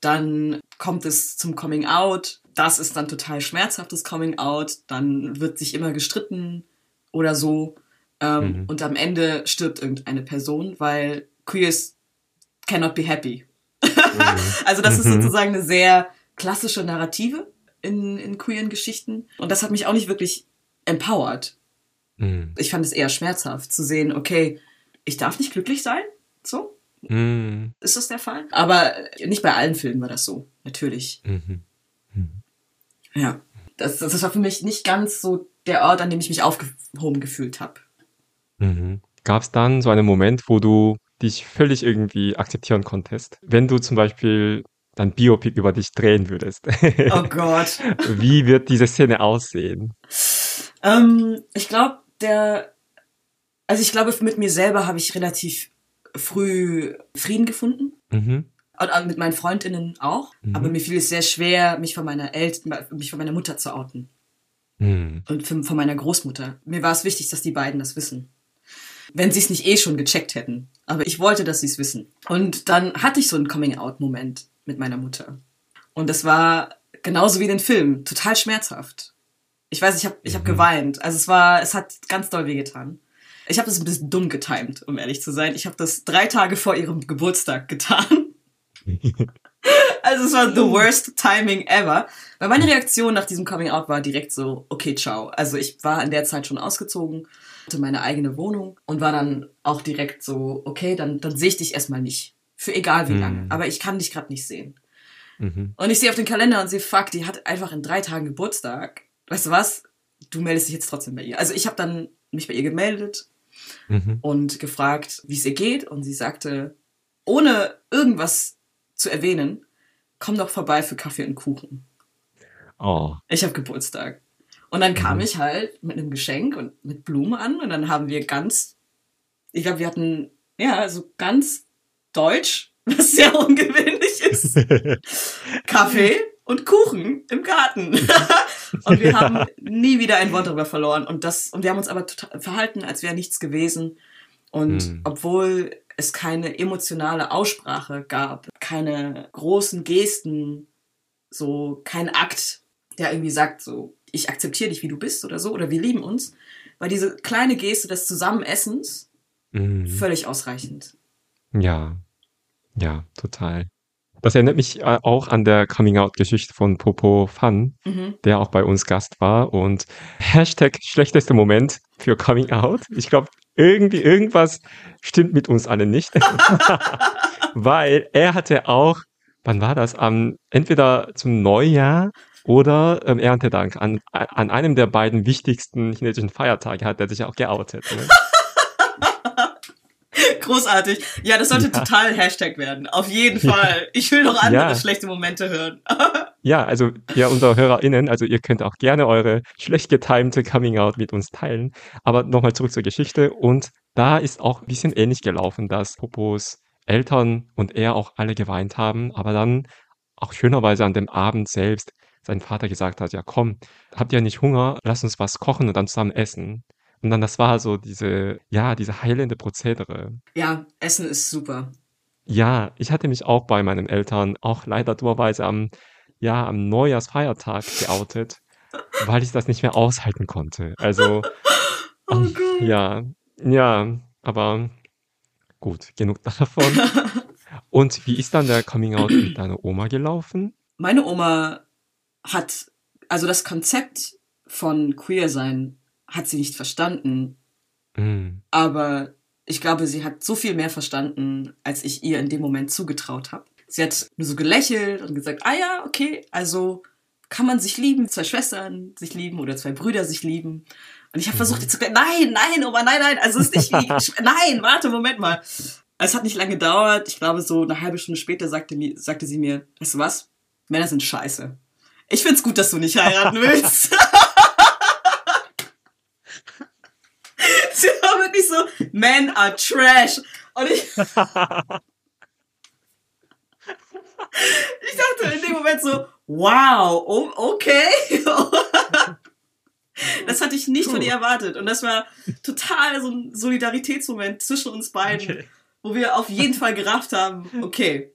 Dann kommt es zum Coming Out. Das ist dann total schmerzhaftes Coming Out. Dann wird sich immer gestritten oder so. Ähm, Mhm. Und am Ende stirbt irgendeine Person, weil Queers cannot be happy. Mhm. Also das ist Mhm. sozusagen eine sehr klassische Narrative in, in queeren Geschichten. Und das hat mich auch nicht wirklich empowered. Mhm. Ich fand es eher schmerzhaft zu sehen, okay, ich darf nicht glücklich sein, so. Mhm. ist das der Fall. Aber nicht bei allen Filmen war das so, natürlich. Mhm. Ja. Das, das war für mich nicht ganz so der Ort, an dem ich mich aufgehoben gefühlt habe. Mhm. Gab es dann so einen Moment, wo du dich völlig irgendwie akzeptieren konntest? Wenn du zum Beispiel dein Biopic über dich drehen würdest. Oh Gott. Wie wird diese Szene aussehen? Ähm, ich glaube, der, also ich glaube, mit mir selber habe ich relativ früh Frieden gefunden. Mhm. Und auch mit meinen Freundinnen auch. Mhm. Aber mir fiel es sehr schwer, mich von meiner Eltern, mich von meiner Mutter zu outen. Mhm. Und von von meiner Großmutter. Mir war es wichtig, dass die beiden das wissen. Wenn sie es nicht eh schon gecheckt hätten. Aber ich wollte, dass sie es wissen. Und dann hatte ich so einen Coming-out-Moment mit meiner Mutter. Und das war genauso wie in den Film. Total schmerzhaft. Ich weiß, ich habe ich hab Mhm. geweint. Also es war, es hat ganz doll wehgetan. Ich habe das ein bisschen dumm getimt, um ehrlich zu sein. Ich habe das drei Tage vor ihrem Geburtstag getan. Also es war the worst timing ever. Weil meine Reaktion nach diesem Coming Out war direkt so, okay, ciao. Also ich war in der Zeit schon ausgezogen, hatte meine eigene Wohnung und war dann auch direkt so, okay, dann, dann sehe ich dich erstmal nicht. Für egal wie Hm. lange. Aber ich kann dich gerade nicht sehen. Mhm. Und ich sehe auf den Kalender und sehe, fuck, die hat einfach in drei Tagen Geburtstag. Weißt du was? Du meldest dich jetzt trotzdem bei ihr. Also ich habe dann mich bei ihr gemeldet Mhm. und gefragt, wie es ihr geht. Und sie sagte, ohne irgendwas zu erwähnen, komm doch vorbei für Kaffee und Kuchen. Oh. Ich habe Geburtstag. Und dann kam Mhm. ich halt mit einem Geschenk und mit Blumen an und dann haben wir ganz, ich glaube, wir hatten, ja, so ganz deutsch, was sehr ungewöhnlich ist, Kaffee und Kuchen im Garten. und wir haben nie wieder ein Wort darüber verloren. Und das, und wir haben uns aber verhalten, als wäre nichts gewesen. Und Mhm. obwohl es keine emotionale Aussprache gab, keine großen Gesten, so kein Akt, der irgendwie sagt, so, ich akzeptiere dich, wie du bist oder so, oder wir lieben uns, war diese kleine Geste des Zusammenessens Mhm. völlig ausreichend. Ja, ja, total. Das erinnert mich äh, auch an der Coming-out-Geschichte von Popo Fun, Mhm. der auch bei uns Gast war. Und Hashtag schlechtester Moment für Coming-out. Ich glaube, irgendwie, irgendwas stimmt mit uns allen nicht. Weil er hatte auch, wann war das? Am, entweder zum Neujahr oder ähm, Erntedank. An, an einem der beiden wichtigsten chinesischen Feiertage hat er sich auch geoutet. Ne? Großartig. Ja, das sollte Ja. total Hashtag werden. Auf jeden Fall. Ich will noch andere Ja. schlechte Momente hören. Ja, also ja, unsere HörerInnen, also ihr könnt auch gerne eure schlecht getimte Coming-out mit uns teilen. Aber nochmal zurück zur Geschichte. Und da ist auch ein bisschen ähnlich gelaufen, dass Popos Eltern und er auch alle geweint haben, aber dann auch schönerweise an dem Abend selbst sein Vater gesagt hat, ja komm, habt ihr nicht Hunger? Lass uns was kochen und dann zusammen essen. Und dann, das war so diese, ja, diese heilende Prozedere. Ja, Essen ist super. Ja, ich hatte mich auch bei meinen Eltern auch leider dummerweise am, ja, am Neujahrsfeiertag geoutet, weil ich das nicht mehr aushalten konnte. Also, Oh Gott. ja, ja, aber gut, genug davon. Und wie ist dann der Coming Out mit deiner Oma gelaufen? Meine Oma hat, also das Konzept von Queer sein hat sie nicht verstanden, Mm, aber ich glaube, sie hat so viel mehr verstanden, als ich ihr in dem Moment zugetraut habe. Sie hat nur so gelächelt und gesagt, ah ja, okay, also kann man sich lieben, zwei Schwestern sich lieben oder zwei Brüder sich lieben. Und ich habe versucht, ihr zu sagen, nein, nein, Oma, nein, nein, also es ist nicht nein, warte, Moment mal. Es hat nicht lange gedauert. Ich glaube, so eine halbe Stunde später sagte, sagte sie mir, weißt du was? Männer sind scheiße. Ich find's gut, dass du nicht heiraten willst. sie war wirklich so, men are trash. Und ich, ich dachte in dem Moment so, wow, oh, okay. Das hatte ich nicht von ihr erwartet. Und das war total so ein Solidaritätsmoment zwischen uns beiden, Okay. wo wir auf jeden Fall gerafft haben, okay,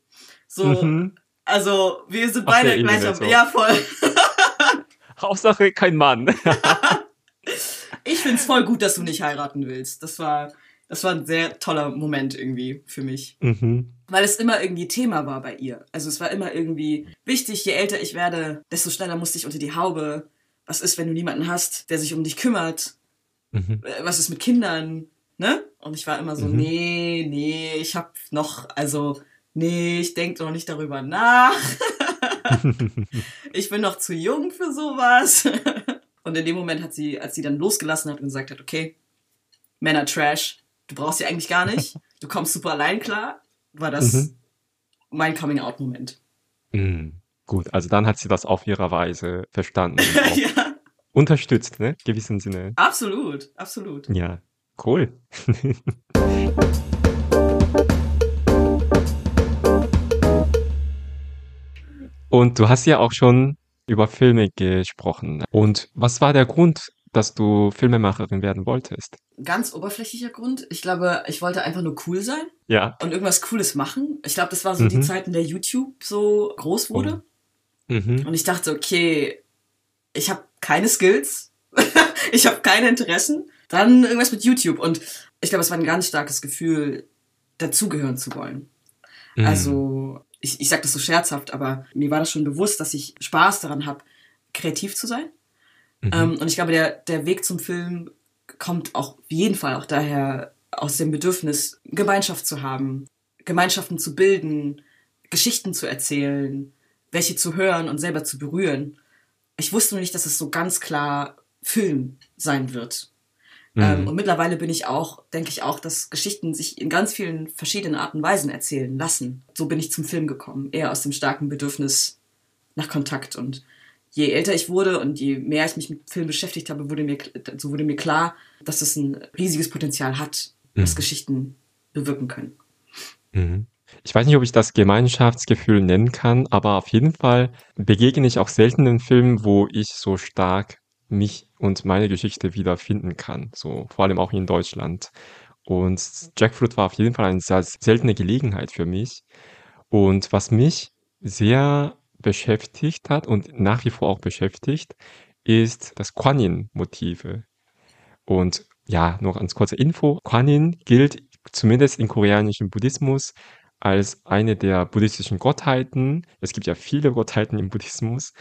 so, Mhm. also wir sind Auf beide gleich am, so. ja voll. Hauptsache kein Mann. Ich find's voll gut, dass du nicht heiraten willst. Das war, das war ein sehr toller Moment irgendwie für mich. mhm. Weil es immer irgendwie Thema war bei ihr. Also es war immer irgendwie wichtig, je älter ich werde, desto schneller musste ich unter die Haube. Was ist, wenn du niemanden hast, der sich um dich kümmert? Mhm. Äh, Was ist mit Kindern? ne? Und ich war immer so, Mhm. nee, nee, ich hab noch, also, nee, ich denk doch nicht darüber nach. ich bin noch zu jung für sowas. Und in dem Moment hat sie, als sie dann losgelassen hat und gesagt hat, okay, Männer Trash, du brauchst sie eigentlich gar nicht, du kommst super allein klar, war das Mhm. mein Coming-out-Moment. Mm, Gut, also dann hat sie das auf ihre Weise verstanden ja, unterstützt, ne? Gewissem Sinne. absolut, absolut. Ja, cool. Und du hast ja auch schon über Filme gesprochen. Und was war der Grund, dass du Filmemacherin werden wolltest? Ganz oberflächlicher Grund. Ich glaube, ich wollte einfach nur cool sein Ja. und irgendwas Cooles machen. Ich glaube, das war so die Mhm. Zeit, in der YouTube so groß wurde. Mhm. Und ich dachte, okay, ich habe keine Skills, ich habe keine Interessen, dann irgendwas mit YouTube. Und ich glaube, es war ein ganz starkes Gefühl, dazugehören zu wollen. Mhm. Also, ich, ich sage das so scherzhaft, aber mir war das schon bewusst, dass ich Spaß daran habe, kreativ zu sein. Mhm. Ähm, und ich glaube, der, der Weg zum Film kommt auch auf jeden Fall auch daher aus dem Bedürfnis, Gemeinschaft zu haben, Gemeinschaften zu bilden, Geschichten zu erzählen, welche zu hören und selber zu berühren. Ich wusste nur nicht, dass es so ganz klar Film sein wird. Ähm, Mhm. und mittlerweile bin ich auch, denke ich auch, dass Geschichten sich in ganz vielen verschiedenen Arten und Weisen erzählen lassen. So bin ich zum Film gekommen, eher aus dem starken Bedürfnis nach Kontakt. Und je älter ich wurde und je mehr ich mich mit Film beschäftigt habe, wurde mir, so wurde mir klar, dass es ein riesiges Potenzial hat, was Mhm. Geschichten bewirken können. Mhm. Ich weiß nicht, ob ich das Gemeinschaftsgefühl nennen kann, aber auf jeden Fall begegne ich auch selten in Filmen, wo ich so stark mich und meine Geschichte wiederfinden kann. So, vor allem auch in Deutschland. Und Jackfruit war auf jeden Fall eine sehr seltene Gelegenheit für mich. Und was mich sehr beschäftigt hat und nach wie vor auch beschäftigt, ist das Kwanyin-Motive. Und ja, noch als kurze Info. Kwanyin gilt zumindest im koreanischen Buddhismus als eine der buddhistischen Gottheiten. Es gibt ja viele Gottheiten im Buddhismus.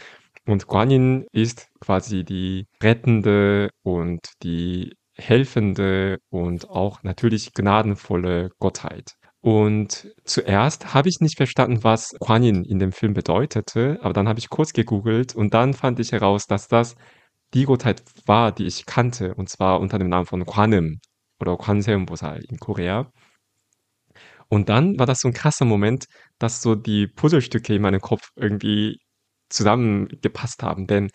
Und Guanyin ist quasi die rettende und die helfende und auch natürlich gnadenvolle Gottheit. Und zuerst habe ich nicht verstanden, was Guanyin in dem Film bedeutete, aber dann habe ich kurz gegoogelt und dann fand ich heraus, dass das die Gottheit war, die ich kannte, und zwar unter dem Namen von Gwanim oder Kwanseum-Bosal in Korea. Und dann war das so ein krasser Moment, dass so die Puzzlestücke in meinem Kopf irgendwie zusammengepasst haben. Denn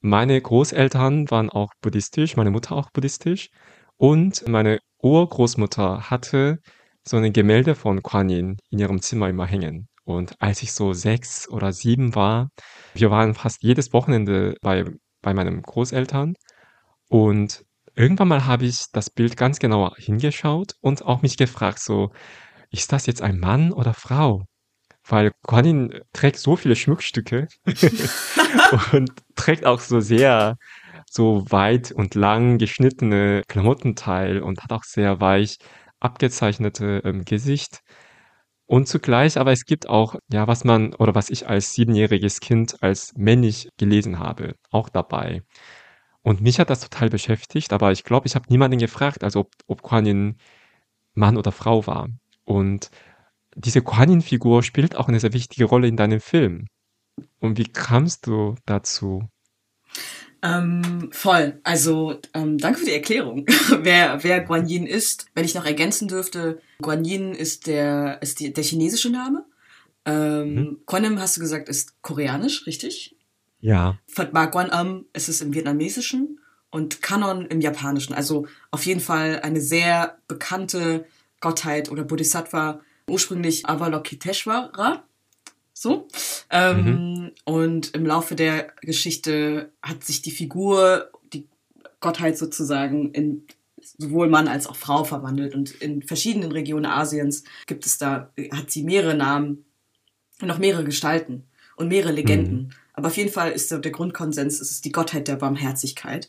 meine Großeltern waren auch buddhistisch, meine Mutter auch buddhistisch. Und meine Urgroßmutter hatte so ein Gemälde von Kuan Yin in ihrem Zimmer immer hängen. Und als ich so sechs oder sieben war, wir waren fast jedes Wochenende bei, bei meinen Großeltern. Und irgendwann mal habe ich das Bild ganz genau hingeschaut und auch mich gefragt, so, ist das jetzt ein Mann oder Frau? Weil Guanin trägt so viele Schmuckstücke und trägt auch so sehr so weit und lang geschnittene Klamottenteil und hat auch sehr weich abgezeichnete ähm, Gesicht. Und zugleich, aber es gibt auch, ja, was man oder was ich als siebenjähriges Kind als männlich gelesen habe, auch dabei. Und mich hat das total beschäftigt, aber ich glaube, ich habe niemanden gefragt, also ob, ob Guanin Mann oder Frau war. Und diese Guanin-Figur spielt auch eine sehr wichtige Rolle in deinem Film. Und wie kamst du dazu? Ähm, voll. Also ähm, danke für die Erklärung, wer, wer Guan Yin ist. Wenn ich noch ergänzen dürfte, Guan Yin ist der, ist die, der chinesische Name. Ähm, Mhm. Quanim, hast du gesagt, ist koreanisch, richtig? Ja. Fatma Guan Am ist es im Vietnamesischen und Kanon im Japanischen. Also auf jeden Fall eine sehr bekannte Gottheit oder Bodhisattva, ursprünglich Avalokiteshvara. So. Ähm, Und im Laufe der Geschichte hat sich die Figur, die Gottheit sozusagen, in sowohl Mann als auch Frau verwandelt. Und in verschiedenen Regionen Asiens gibt es da, hat sie mehrere Namen und noch mehrere Gestalten und mehrere Legenden. Aber auf jeden Fall ist der, der Grundkonsens, es ist die Gottheit der Barmherzigkeit.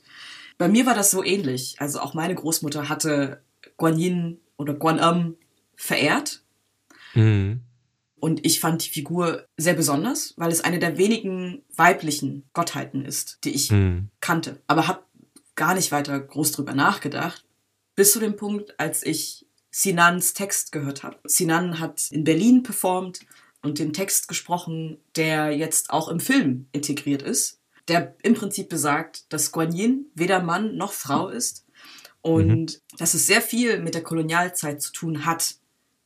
Bei mir war das so ähnlich. Also auch meine Großmutter hatte Guan Yin oder Guan Am verehrt. Mhm. Und ich fand die Figur sehr besonders, weil es eine der wenigen weiblichen Gottheiten ist, die ich Mhm. kannte. Aber habe gar nicht weiter groß drüber nachgedacht, bis zu dem Punkt, als ich Sinans Text gehört habe. Sinan hat in Berlin performt und den Text gesprochen, der jetzt auch im Film integriert ist, der im Prinzip besagt, dass Guan Yin weder Mann noch Frau ist und mhm. dass es sehr viel mit der Kolonialzeit zu tun hat,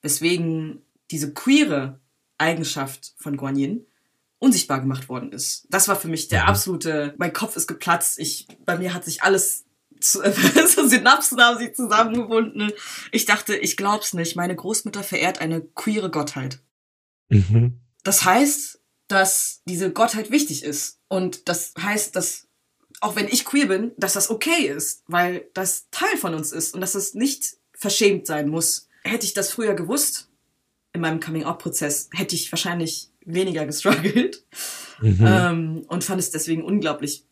weswegen diese queere Eigenschaft von Guan Yin unsichtbar gemacht worden ist. Das war für mich der absolute, mein Kopf ist geplatzt, ich, bei mir hat sich alles so Synapsen haben sich zusammengebunden. Ich dachte, ich glaub's nicht. Meine Großmutter verehrt eine queere Gottheit. Mhm. Das heißt, dass diese Gottheit wichtig ist. Und das heißt, dass auch wenn ich queer bin, dass das okay ist, weil das Teil von uns ist und dass es nicht verschämt sein muss. Hätte ich das früher gewusst, in meinem Coming-out-Prozess, hätte ich wahrscheinlich weniger gestruggelt mhm. ähm, und fand es deswegen unglaublich,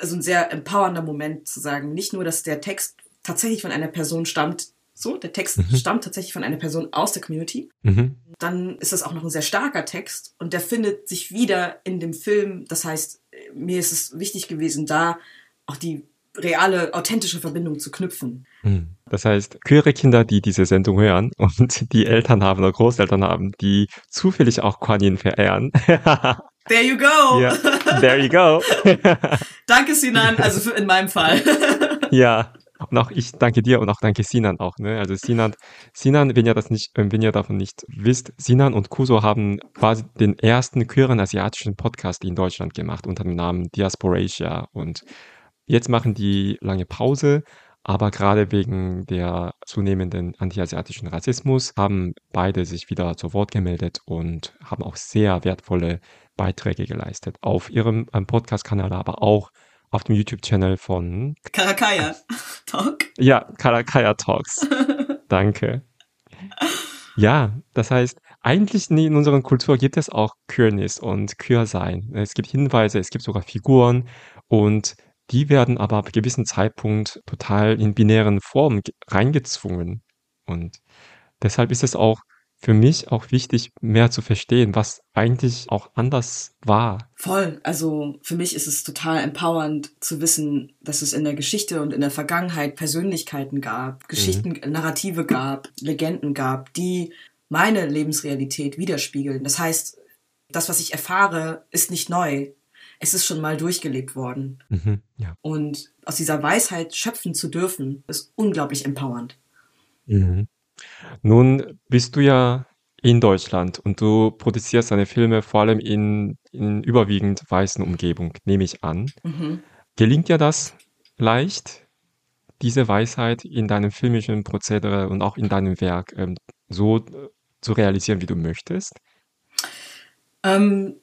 also ein sehr empowernder Moment zu sagen, nicht nur, dass der Text tatsächlich von einer Person stammt, so, der Text mhm. stammt tatsächlich von einer Person aus der Community. Mhm. Dann ist das auch noch ein sehr starker Text und der findet sich wieder in dem Film. Das heißt, mir ist es wichtig gewesen, da auch die reale, authentische Verbindung zu knüpfen. Mhm. Das heißt, queere Kinder, die diese Sendung hören und die Eltern haben oder Großeltern haben, die zufällig auch Kuan Yin verehren. There you go. Yeah, there you go. Danke, Sinan, also in meinem Fall. ja. Und auch ich danke dir und auch danke Sinan auch. Ne? Also Sinan, Sinan, wenn ihr das nicht, äh, wenn ihr davon nicht wisst, Sinan und Kuso haben quasi den ersten queeren asiatischen Podcast in Deutschland gemacht unter dem Namen Diasporatia. Und jetzt machen die lange Pause, aber gerade wegen der zunehmenden antiasiatischen Rassismus haben beide sich wieder zu Wort gemeldet und haben auch sehr wertvolle Beiträge geleistet auf ihrem Podcast-Kanal, aber auch auf dem YouTube-Channel von Karakaya Talk. Ja, Karakaya Talks. Danke. Ja, das heißt, eigentlich in unserer Kultur gibt es auch Queerness und Queersein. Es gibt Hinweise, es gibt sogar Figuren und die werden aber ab gewissen Zeitpunkt total in binären Formen reingezwungen. Und deshalb ist es auch für mich auch wichtig, mehr zu verstehen, was eigentlich auch anders war. Voll. Also für mich ist es total empowernd zu wissen, dass es in der Geschichte und in der Vergangenheit Persönlichkeiten gab, Geschichten, mhm. Narrative gab, Legenden gab, die meine Lebensrealität widerspiegeln. Das heißt, das, was ich erfahre, ist nicht neu. Es ist schon mal durchgelebt worden. Mhm, ja. Und aus dieser Weisheit schöpfen zu dürfen, ist unglaublich empowernd. Mhm. Nun bist du ja in Deutschland und du produzierst deine Filme vor allem in, in überwiegend weißen Umgebung, nehme ich an. Mhm. Gelingt dir das leicht, diese Weisheit in deinem filmischen Prozedere und auch in deinem Werk ähm, so äh, zu realisieren, wie du möchtest? Ähm,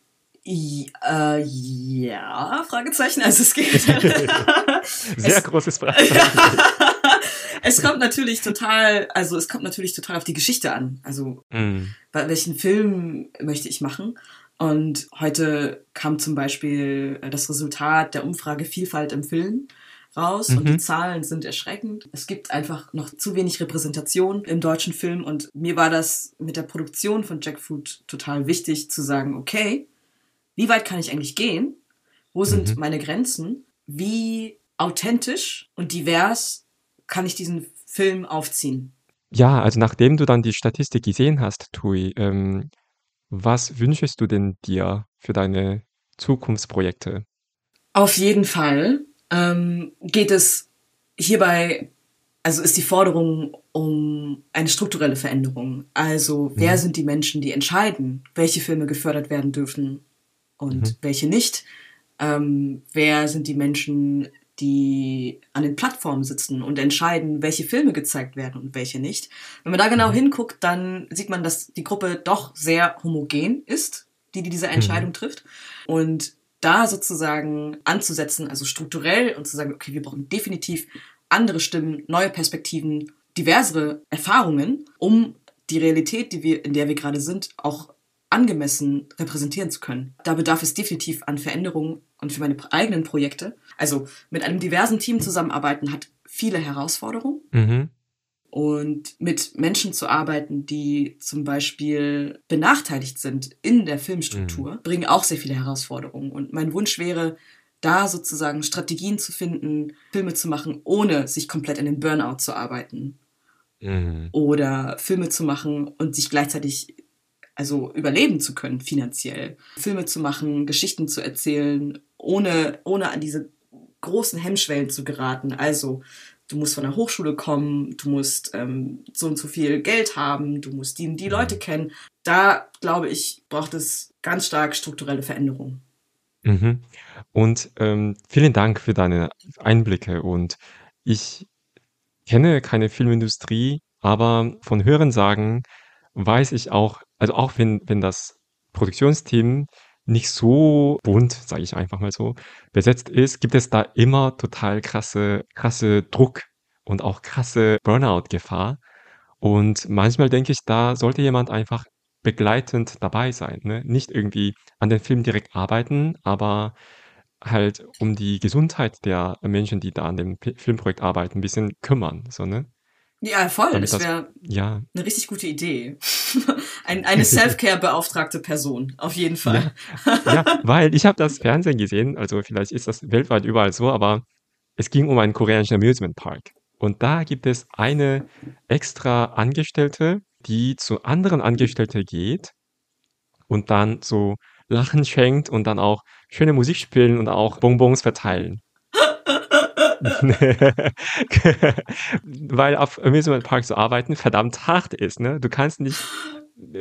äh, ja, Fragezeichen. Also es geht. Sehr es, großes Fragezeichen. es kommt natürlich total, also es kommt natürlich total auf die Geschichte an. Also mm. welchen Film möchte ich machen? Und heute kam zum Beispiel äh, das Resultat der Umfrage Vielfalt im Film raus mhm. und die mhm. Zahlen sind erschreckend. Es gibt einfach noch zu wenig Repräsentation im deutschen Film und mir war das mit der Produktion von Jackfruit total wichtig zu sagen, okay, wie weit kann ich eigentlich gehen? Wo sind mhm. meine Grenzen? Wie authentisch und divers kann ich diesen Film aufziehen? Ja, also nachdem du dann die Statistik gesehen hast, Tui, ähm, was wünschst du denn dir für deine Zukunftsprojekte? Auf jeden Fall ähm, geht es hierbei, also ist die Forderung um eine strukturelle Veränderung. Also wer mhm. sind die Menschen, die entscheiden, welche Filme gefördert werden dürfen und mhm. welche nicht? Ähm, wer sind die Menschen, die an den Plattformen sitzen und entscheiden, welche Filme gezeigt werden und welche nicht. Wenn man da genau mhm. hinguckt, dann sieht man, dass die Gruppe doch sehr homogen ist, die, die diese Entscheidung mhm. trifft. Und da sozusagen anzusetzen, also strukturell und zu sagen, okay, wir brauchen definitiv andere Stimmen, neue Perspektiven, diversere Erfahrungen, um die Realität, die wir, in der wir gerade sind, auch angemessen repräsentieren zu können. Da bedarf es definitiv an Veränderungen und für meine eigenen Projekte. Also mit einem diversen Team zusammenarbeiten hat viele Herausforderungen. Mhm. Und mit Menschen zu arbeiten, die zum Beispiel benachteiligt sind in der Filmstruktur, mhm. bringen auch sehr viele Herausforderungen. Und mein Wunsch wäre, da sozusagen Strategien zu finden, Filme zu machen, ohne sich komplett in den Burnout zu arbeiten. Mhm. Oder Filme zu machen und sich gleichzeitig also überleben zu können finanziell. Filme zu machen, Geschichten zu erzählen, ohne, ohne an diese großen Hemmschwellen zu geraten. Also du musst von der Hochschule kommen, du musst ähm, so und so viel Geld haben, du musst die, die Leute mhm. kennen. Da, glaube ich, braucht es ganz stark strukturelle Veränderungen. Mhm. Und ähm, vielen Dank für deine Einblicke. Und ich kenne keine Filmindustrie, aber von Hörensagen weiß ich auch, also auch wenn, wenn das Produktionsteam nicht so bunt, sage ich einfach mal so, besetzt ist, gibt es da immer total krasse, krasse Druck und auch krasse Burnout-Gefahr. Und manchmal denke ich, da sollte jemand einfach begleitend dabei sein. Ne? Nicht irgendwie an den Film direkt arbeiten, aber halt um die Gesundheit der Menschen, die da an dem Filmprojekt arbeiten, ein bisschen kümmern. So, ne? Ja, voll. Damit das wäre ja. eine richtig gute Idee. Ein, eine Self-Care-beauftragte Person, auf jeden Fall. Ja, ja weil ich habe das Fernsehen gesehen, also vielleicht ist das weltweit überall so, aber es ging um einen koreanischen Amusement Park. Und da gibt es eine extra Angestellte, die zu anderen Angestellten geht und dann so Lachen schenkt und dann auch schöne Musik spielen und auch Bonbons verteilen. Weil auf Amusement Park zu arbeiten verdammt hart ist. Ne? Du kannst nicht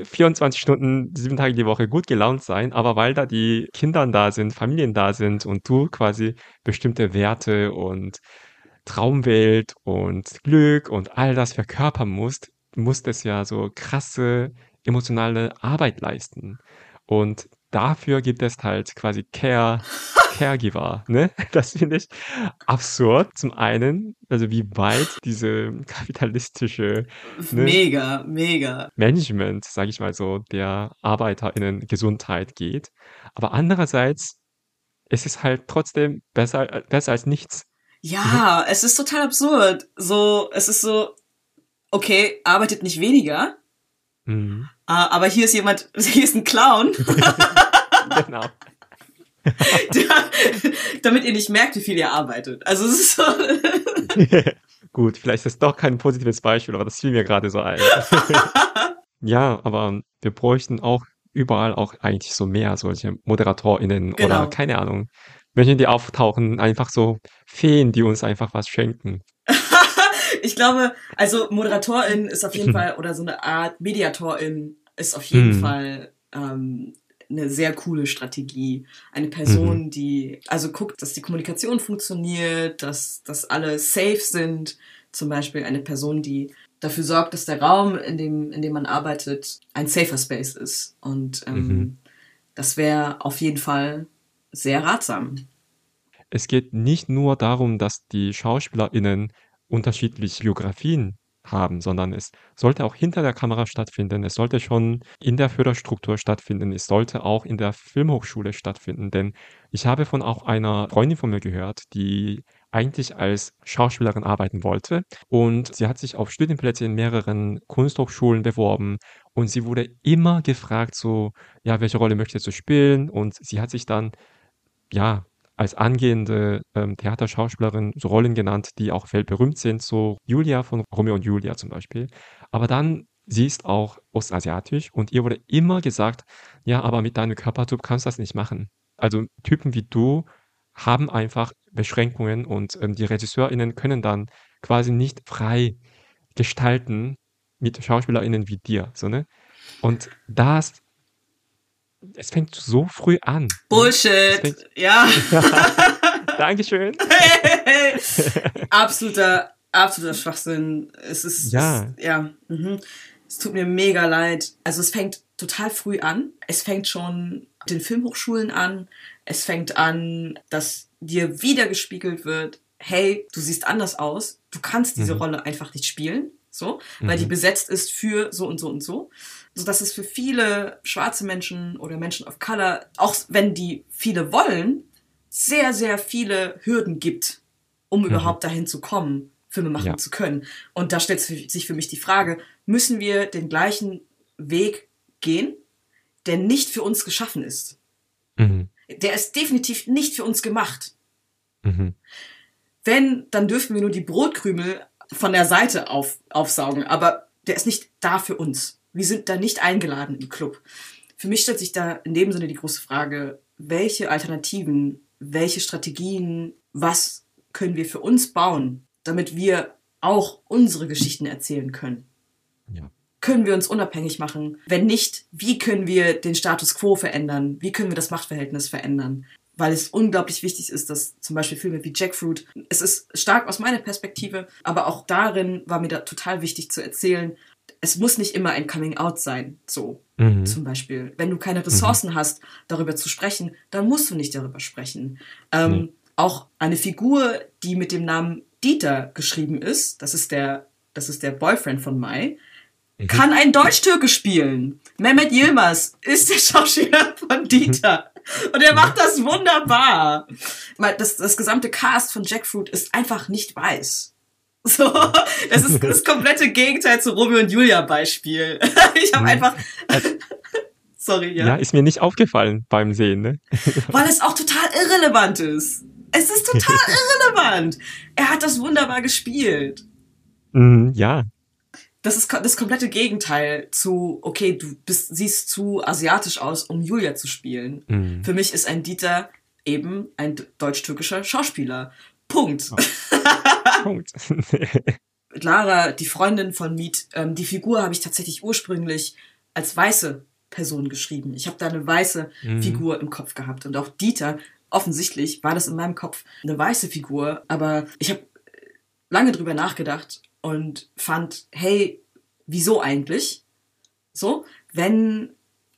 24 Stunden, sieben Tage die Woche gut gelaunt sein, aber weil da die Kinder da sind, Familien da sind und du quasi bestimmte Werte und Traumwelt und Glück und all das verkörpern musst, musst es ja so krasse emotionale Arbeit leisten. Und dafür gibt es halt quasi Care, Caregiver, ne? Das finde ich absurd. Zum einen, also wie weit diese kapitalistische ne, mega, mega Management, sage ich mal so, der ArbeiterInnen Gesundheit geht. Aber andererseits ist es halt trotzdem besser, besser als nichts. Ja, es ist total absurd. So, es ist so, okay, arbeitet nicht weniger, mhm. Uh, aber hier ist jemand, hier ist ein Clown. genau. Der, damit ihr nicht merkt, wie viel ihr arbeitet. Also es ist so. Gut, vielleicht ist das doch kein positives Beispiel, aber das fiel mir gerade so ein. ja, aber wir bräuchten auch überall auch eigentlich so mehr solche ModeratorInnen genau. oder keine Ahnung. Menschen, die auftauchen, einfach so Feen, die uns einfach was schenken. ich glaube, also Moderatorin ist auf jeden Fall, oder so eine Art Mediatorin ist auf jeden hm. Fall ähm, eine sehr coole Strategie. Eine Person, mhm. die also guckt, dass die Kommunikation funktioniert, dass, dass alle safe sind. Zum Beispiel eine Person, die dafür sorgt, dass der Raum, in dem, in dem man arbeitet, ein safer Space ist. Und ähm, mhm. das wäre auf jeden Fall sehr ratsam. Es geht nicht nur darum, dass die SchauspielerInnen unterschiedliche Biografien haben, sondern es sollte auch hinter der Kamera stattfinden. Es sollte schon in der Förderstruktur stattfinden. Es sollte auch in der Filmhochschule stattfinden. Denn ich habe von auch einer Freundin von mir gehört, die eigentlich als Schauspielerin arbeiten wollte. Und sie hat sich auf Studienplätze in mehreren Kunsthochschulen beworben. Und sie wurde immer gefragt, so, ja, welche Rolle möchtest du spielen? Und sie hat sich dann, ja, als angehende ähm, Theaterschauspielerin so Rollen genannt, die auch weltberühmt sind, so Julia von Romeo und Julia zum Beispiel. Aber dann, sie ist auch ostasiatisch und ihr wurde immer gesagt, ja, aber mit deinem Körpertyp kannst du das nicht machen. Also Typen wie du haben einfach Beschränkungen und ähm, die RegisseurInnen können dann quasi nicht frei gestalten mit SchauspielerInnen wie dir. So, ne? Und das es fängt so früh an. Bullshit. Fängt, ja. Dankeschön. absoluter, absoluter Schwachsinn. Es ist, ja. Es, ja. Mhm. Es tut mir mega leid. Also es fängt total früh an. Es fängt schon den Filmhochschulen an. Es fängt an, dass dir wieder gespiegelt wird, hey, du siehst anders aus. Du kannst diese mhm. Rolle einfach nicht spielen. So, weil mhm. die besetzt ist für so und so und so so dass es für viele schwarze Menschen oder Menschen of Color, auch wenn die viele wollen, sehr, sehr viele Hürden gibt, um mhm. überhaupt dahin zu kommen, Filme machen ja. zu können. Und da stellt sich für mich die Frage, müssen wir den gleichen Weg gehen, der nicht für uns geschaffen ist? Mhm. Der ist definitiv nicht für uns gemacht. Mhm. Wenn, dann dürfen wir nur die Brotkrümel von der Seite auf, aufsaugen, aber der ist nicht da für uns. Wir sind da nicht eingeladen im Club. Für mich stellt sich da in dem Sinne die große Frage, welche Alternativen, welche Strategien, was können wir für uns bauen, damit wir auch unsere Geschichten erzählen können? Ja. Können wir uns unabhängig machen? Wenn nicht, wie können wir den Status quo verändern? Wie können wir das Machtverhältnis verändern? Weil es unglaublich wichtig ist, dass zum Beispiel Filme wie Jackfruit, es ist stark aus meiner Perspektive, aber auch darin war mir da total wichtig zu erzählen, es muss nicht immer ein Coming Out sein, so mhm. zum Beispiel. Wenn du keine Ressourcen mhm. hast, darüber zu sprechen, dann musst du nicht darüber sprechen. Ähm, mhm. Auch eine Figur, die mit dem Namen Dieter geschrieben ist, das ist der, das ist der Boyfriend von Mai, mhm. kann ein Deutsch-Türke spielen. Mehmet Yilmaz ist der Schauspieler von Dieter. Und er macht das wunderbar. Das, das gesamte Cast von Jackfruit ist einfach nicht weiß. So, das ist das komplette Gegenteil zu Romeo und Julia Beispiel. Ich habe mhm. einfach. Sorry, ja. Ja, ist mir nicht aufgefallen beim Sehen, ne? Weil es auch total irrelevant ist. Es ist total irrelevant. Er hat das wunderbar gespielt. Mm, ja. Das ist das komplette Gegenteil zu, okay, du bist, siehst zu asiatisch aus, um Julia zu spielen. Mm. Für mich ist ein Dieter eben ein deutsch-türkischer Schauspieler. Punkt. Oh. Punkt. Lara, die Freundin von Meet, ähm, die Figur habe ich tatsächlich ursprünglich als weiße Person geschrieben. Ich habe da eine weiße mhm. Figur im Kopf gehabt. Und auch Dieter, offensichtlich war das in meinem Kopf eine weiße Figur. Aber ich habe lange drüber nachgedacht und fand, hey, wieso eigentlich? So, wenn,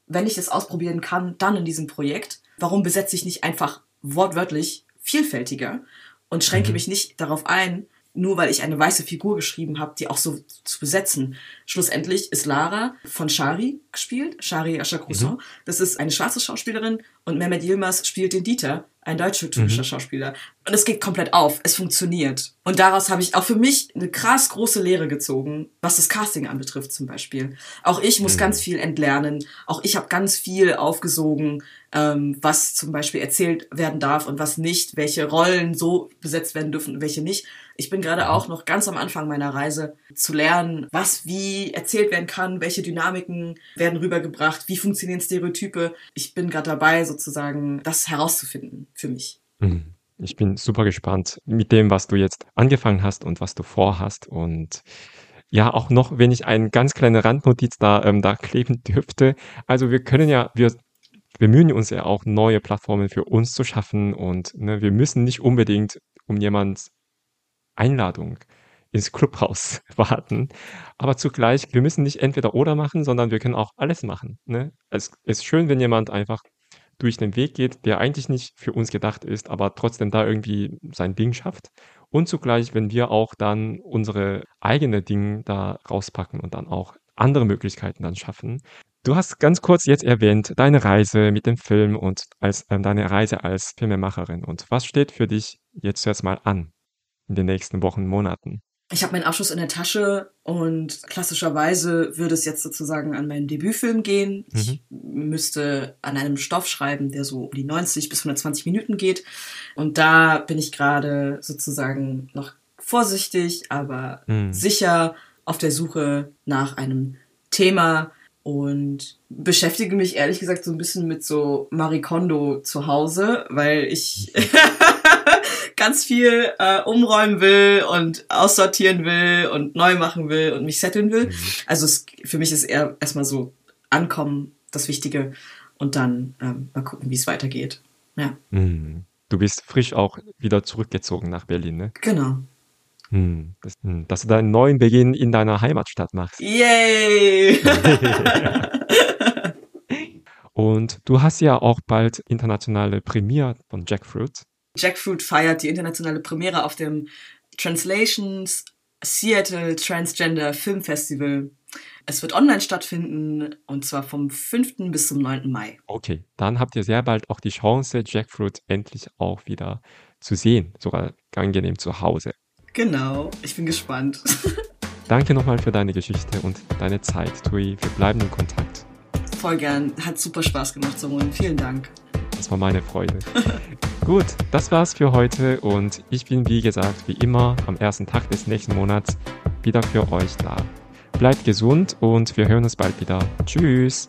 wenn ich das ausprobieren kann, dann in diesem Projekt, warum besetze ich nicht einfach wortwörtlich vielfältiger und schränke mhm. mich nicht darauf ein, nur weil ich eine weiße Figur geschrieben habe, die auch so zu besetzen. Schlussendlich ist Lara von Shari gespielt, Shari Ashakruson. Mhm. Das ist eine schwarze Schauspielerin und Mehmet Yilmaz spielt den Dieter, ein deutscher typischer mhm. Schauspieler. Und es geht komplett auf, es funktioniert. Und daraus habe ich auch für mich eine krass große Lehre gezogen, was das Casting anbetrifft zum Beispiel. Auch ich muss mhm. ganz viel entlernen, auch ich habe ganz viel aufgesogen, ähm, was zum Beispiel erzählt werden darf und was nicht, welche Rollen so besetzt werden dürfen und welche nicht. Ich bin gerade auch noch ganz am Anfang meiner Reise zu lernen, was wie erzählt werden kann, welche Dynamiken werden rübergebracht, wie funktionieren Stereotype. Ich bin gerade dabei, sozusagen das herauszufinden für mich. Mhm. Ich bin super gespannt mit dem, was du jetzt angefangen hast und was du vorhast. Und ja, auch noch, wenn ich eine ganz kleine Randnotiz da, ähm, da kleben dürfte. Also wir können ja, wir bemühen uns ja auch, neue Plattformen für uns zu schaffen. Und ne, wir müssen nicht unbedingt um jemand Einladung ins Clubhaus warten. Aber zugleich, wir müssen nicht entweder oder machen, sondern wir können auch alles machen. Ne? Es ist schön, wenn jemand einfach durch den Weg geht, der eigentlich nicht für uns gedacht ist, aber trotzdem da irgendwie sein Ding schafft. Und zugleich, wenn wir auch dann unsere eigene Dinge da rauspacken und dann auch andere Möglichkeiten dann schaffen. Du hast ganz kurz jetzt erwähnt, deine Reise mit dem Film und als äh, deine Reise als Filmemacherin. Und was steht für dich jetzt erstmal an? in den nächsten Wochen, Monaten? Ich habe meinen Abschluss in der Tasche und klassischerweise würde es jetzt sozusagen an meinen Debütfilm gehen. Mhm. Ich müsste an einem Stoff schreiben, der so um die 90 bis 120 Minuten geht. Und da bin ich gerade sozusagen noch vorsichtig, aber mhm. sicher auf der Suche nach einem Thema und beschäftige mich ehrlich gesagt so ein bisschen mit so Marikondo zu Hause, weil ich ganz viel äh, umräumen will und aussortieren will und neu machen will und mich setteln will. Mhm. Also es, für mich ist eher erstmal so ankommen das Wichtige und dann ähm, mal gucken, wie es weitergeht. Ja. Mhm. Du bist frisch auch wieder zurückgezogen nach Berlin, ne? Genau. Hm, dass, hm, dass du deinen neuen Beginn in deiner Heimatstadt machst. Yay! Und du hast ja auch bald internationale Premiere von Jackfruit. Jackfruit feiert die internationale Premiere auf dem Translations Seattle Transgender Film Festival. Es wird online stattfinden und zwar vom 5. bis zum 9. Mai. Okay, dann habt ihr sehr bald auch die Chance, Jackfruit endlich auch wieder zu sehen, sogar angenehm zu Hause. Genau, ich bin gespannt. Danke nochmal für deine Geschichte und deine Zeit, Tui. Wir bleiben in Kontakt. Voll gern, hat super Spaß gemacht, Simon. Vielen Dank. Das war meine Freude. Gut, das war's für heute und ich bin wie gesagt wie immer am ersten Tag des nächsten Monats wieder für euch da. Bleibt gesund und wir hören uns bald wieder. Tschüss!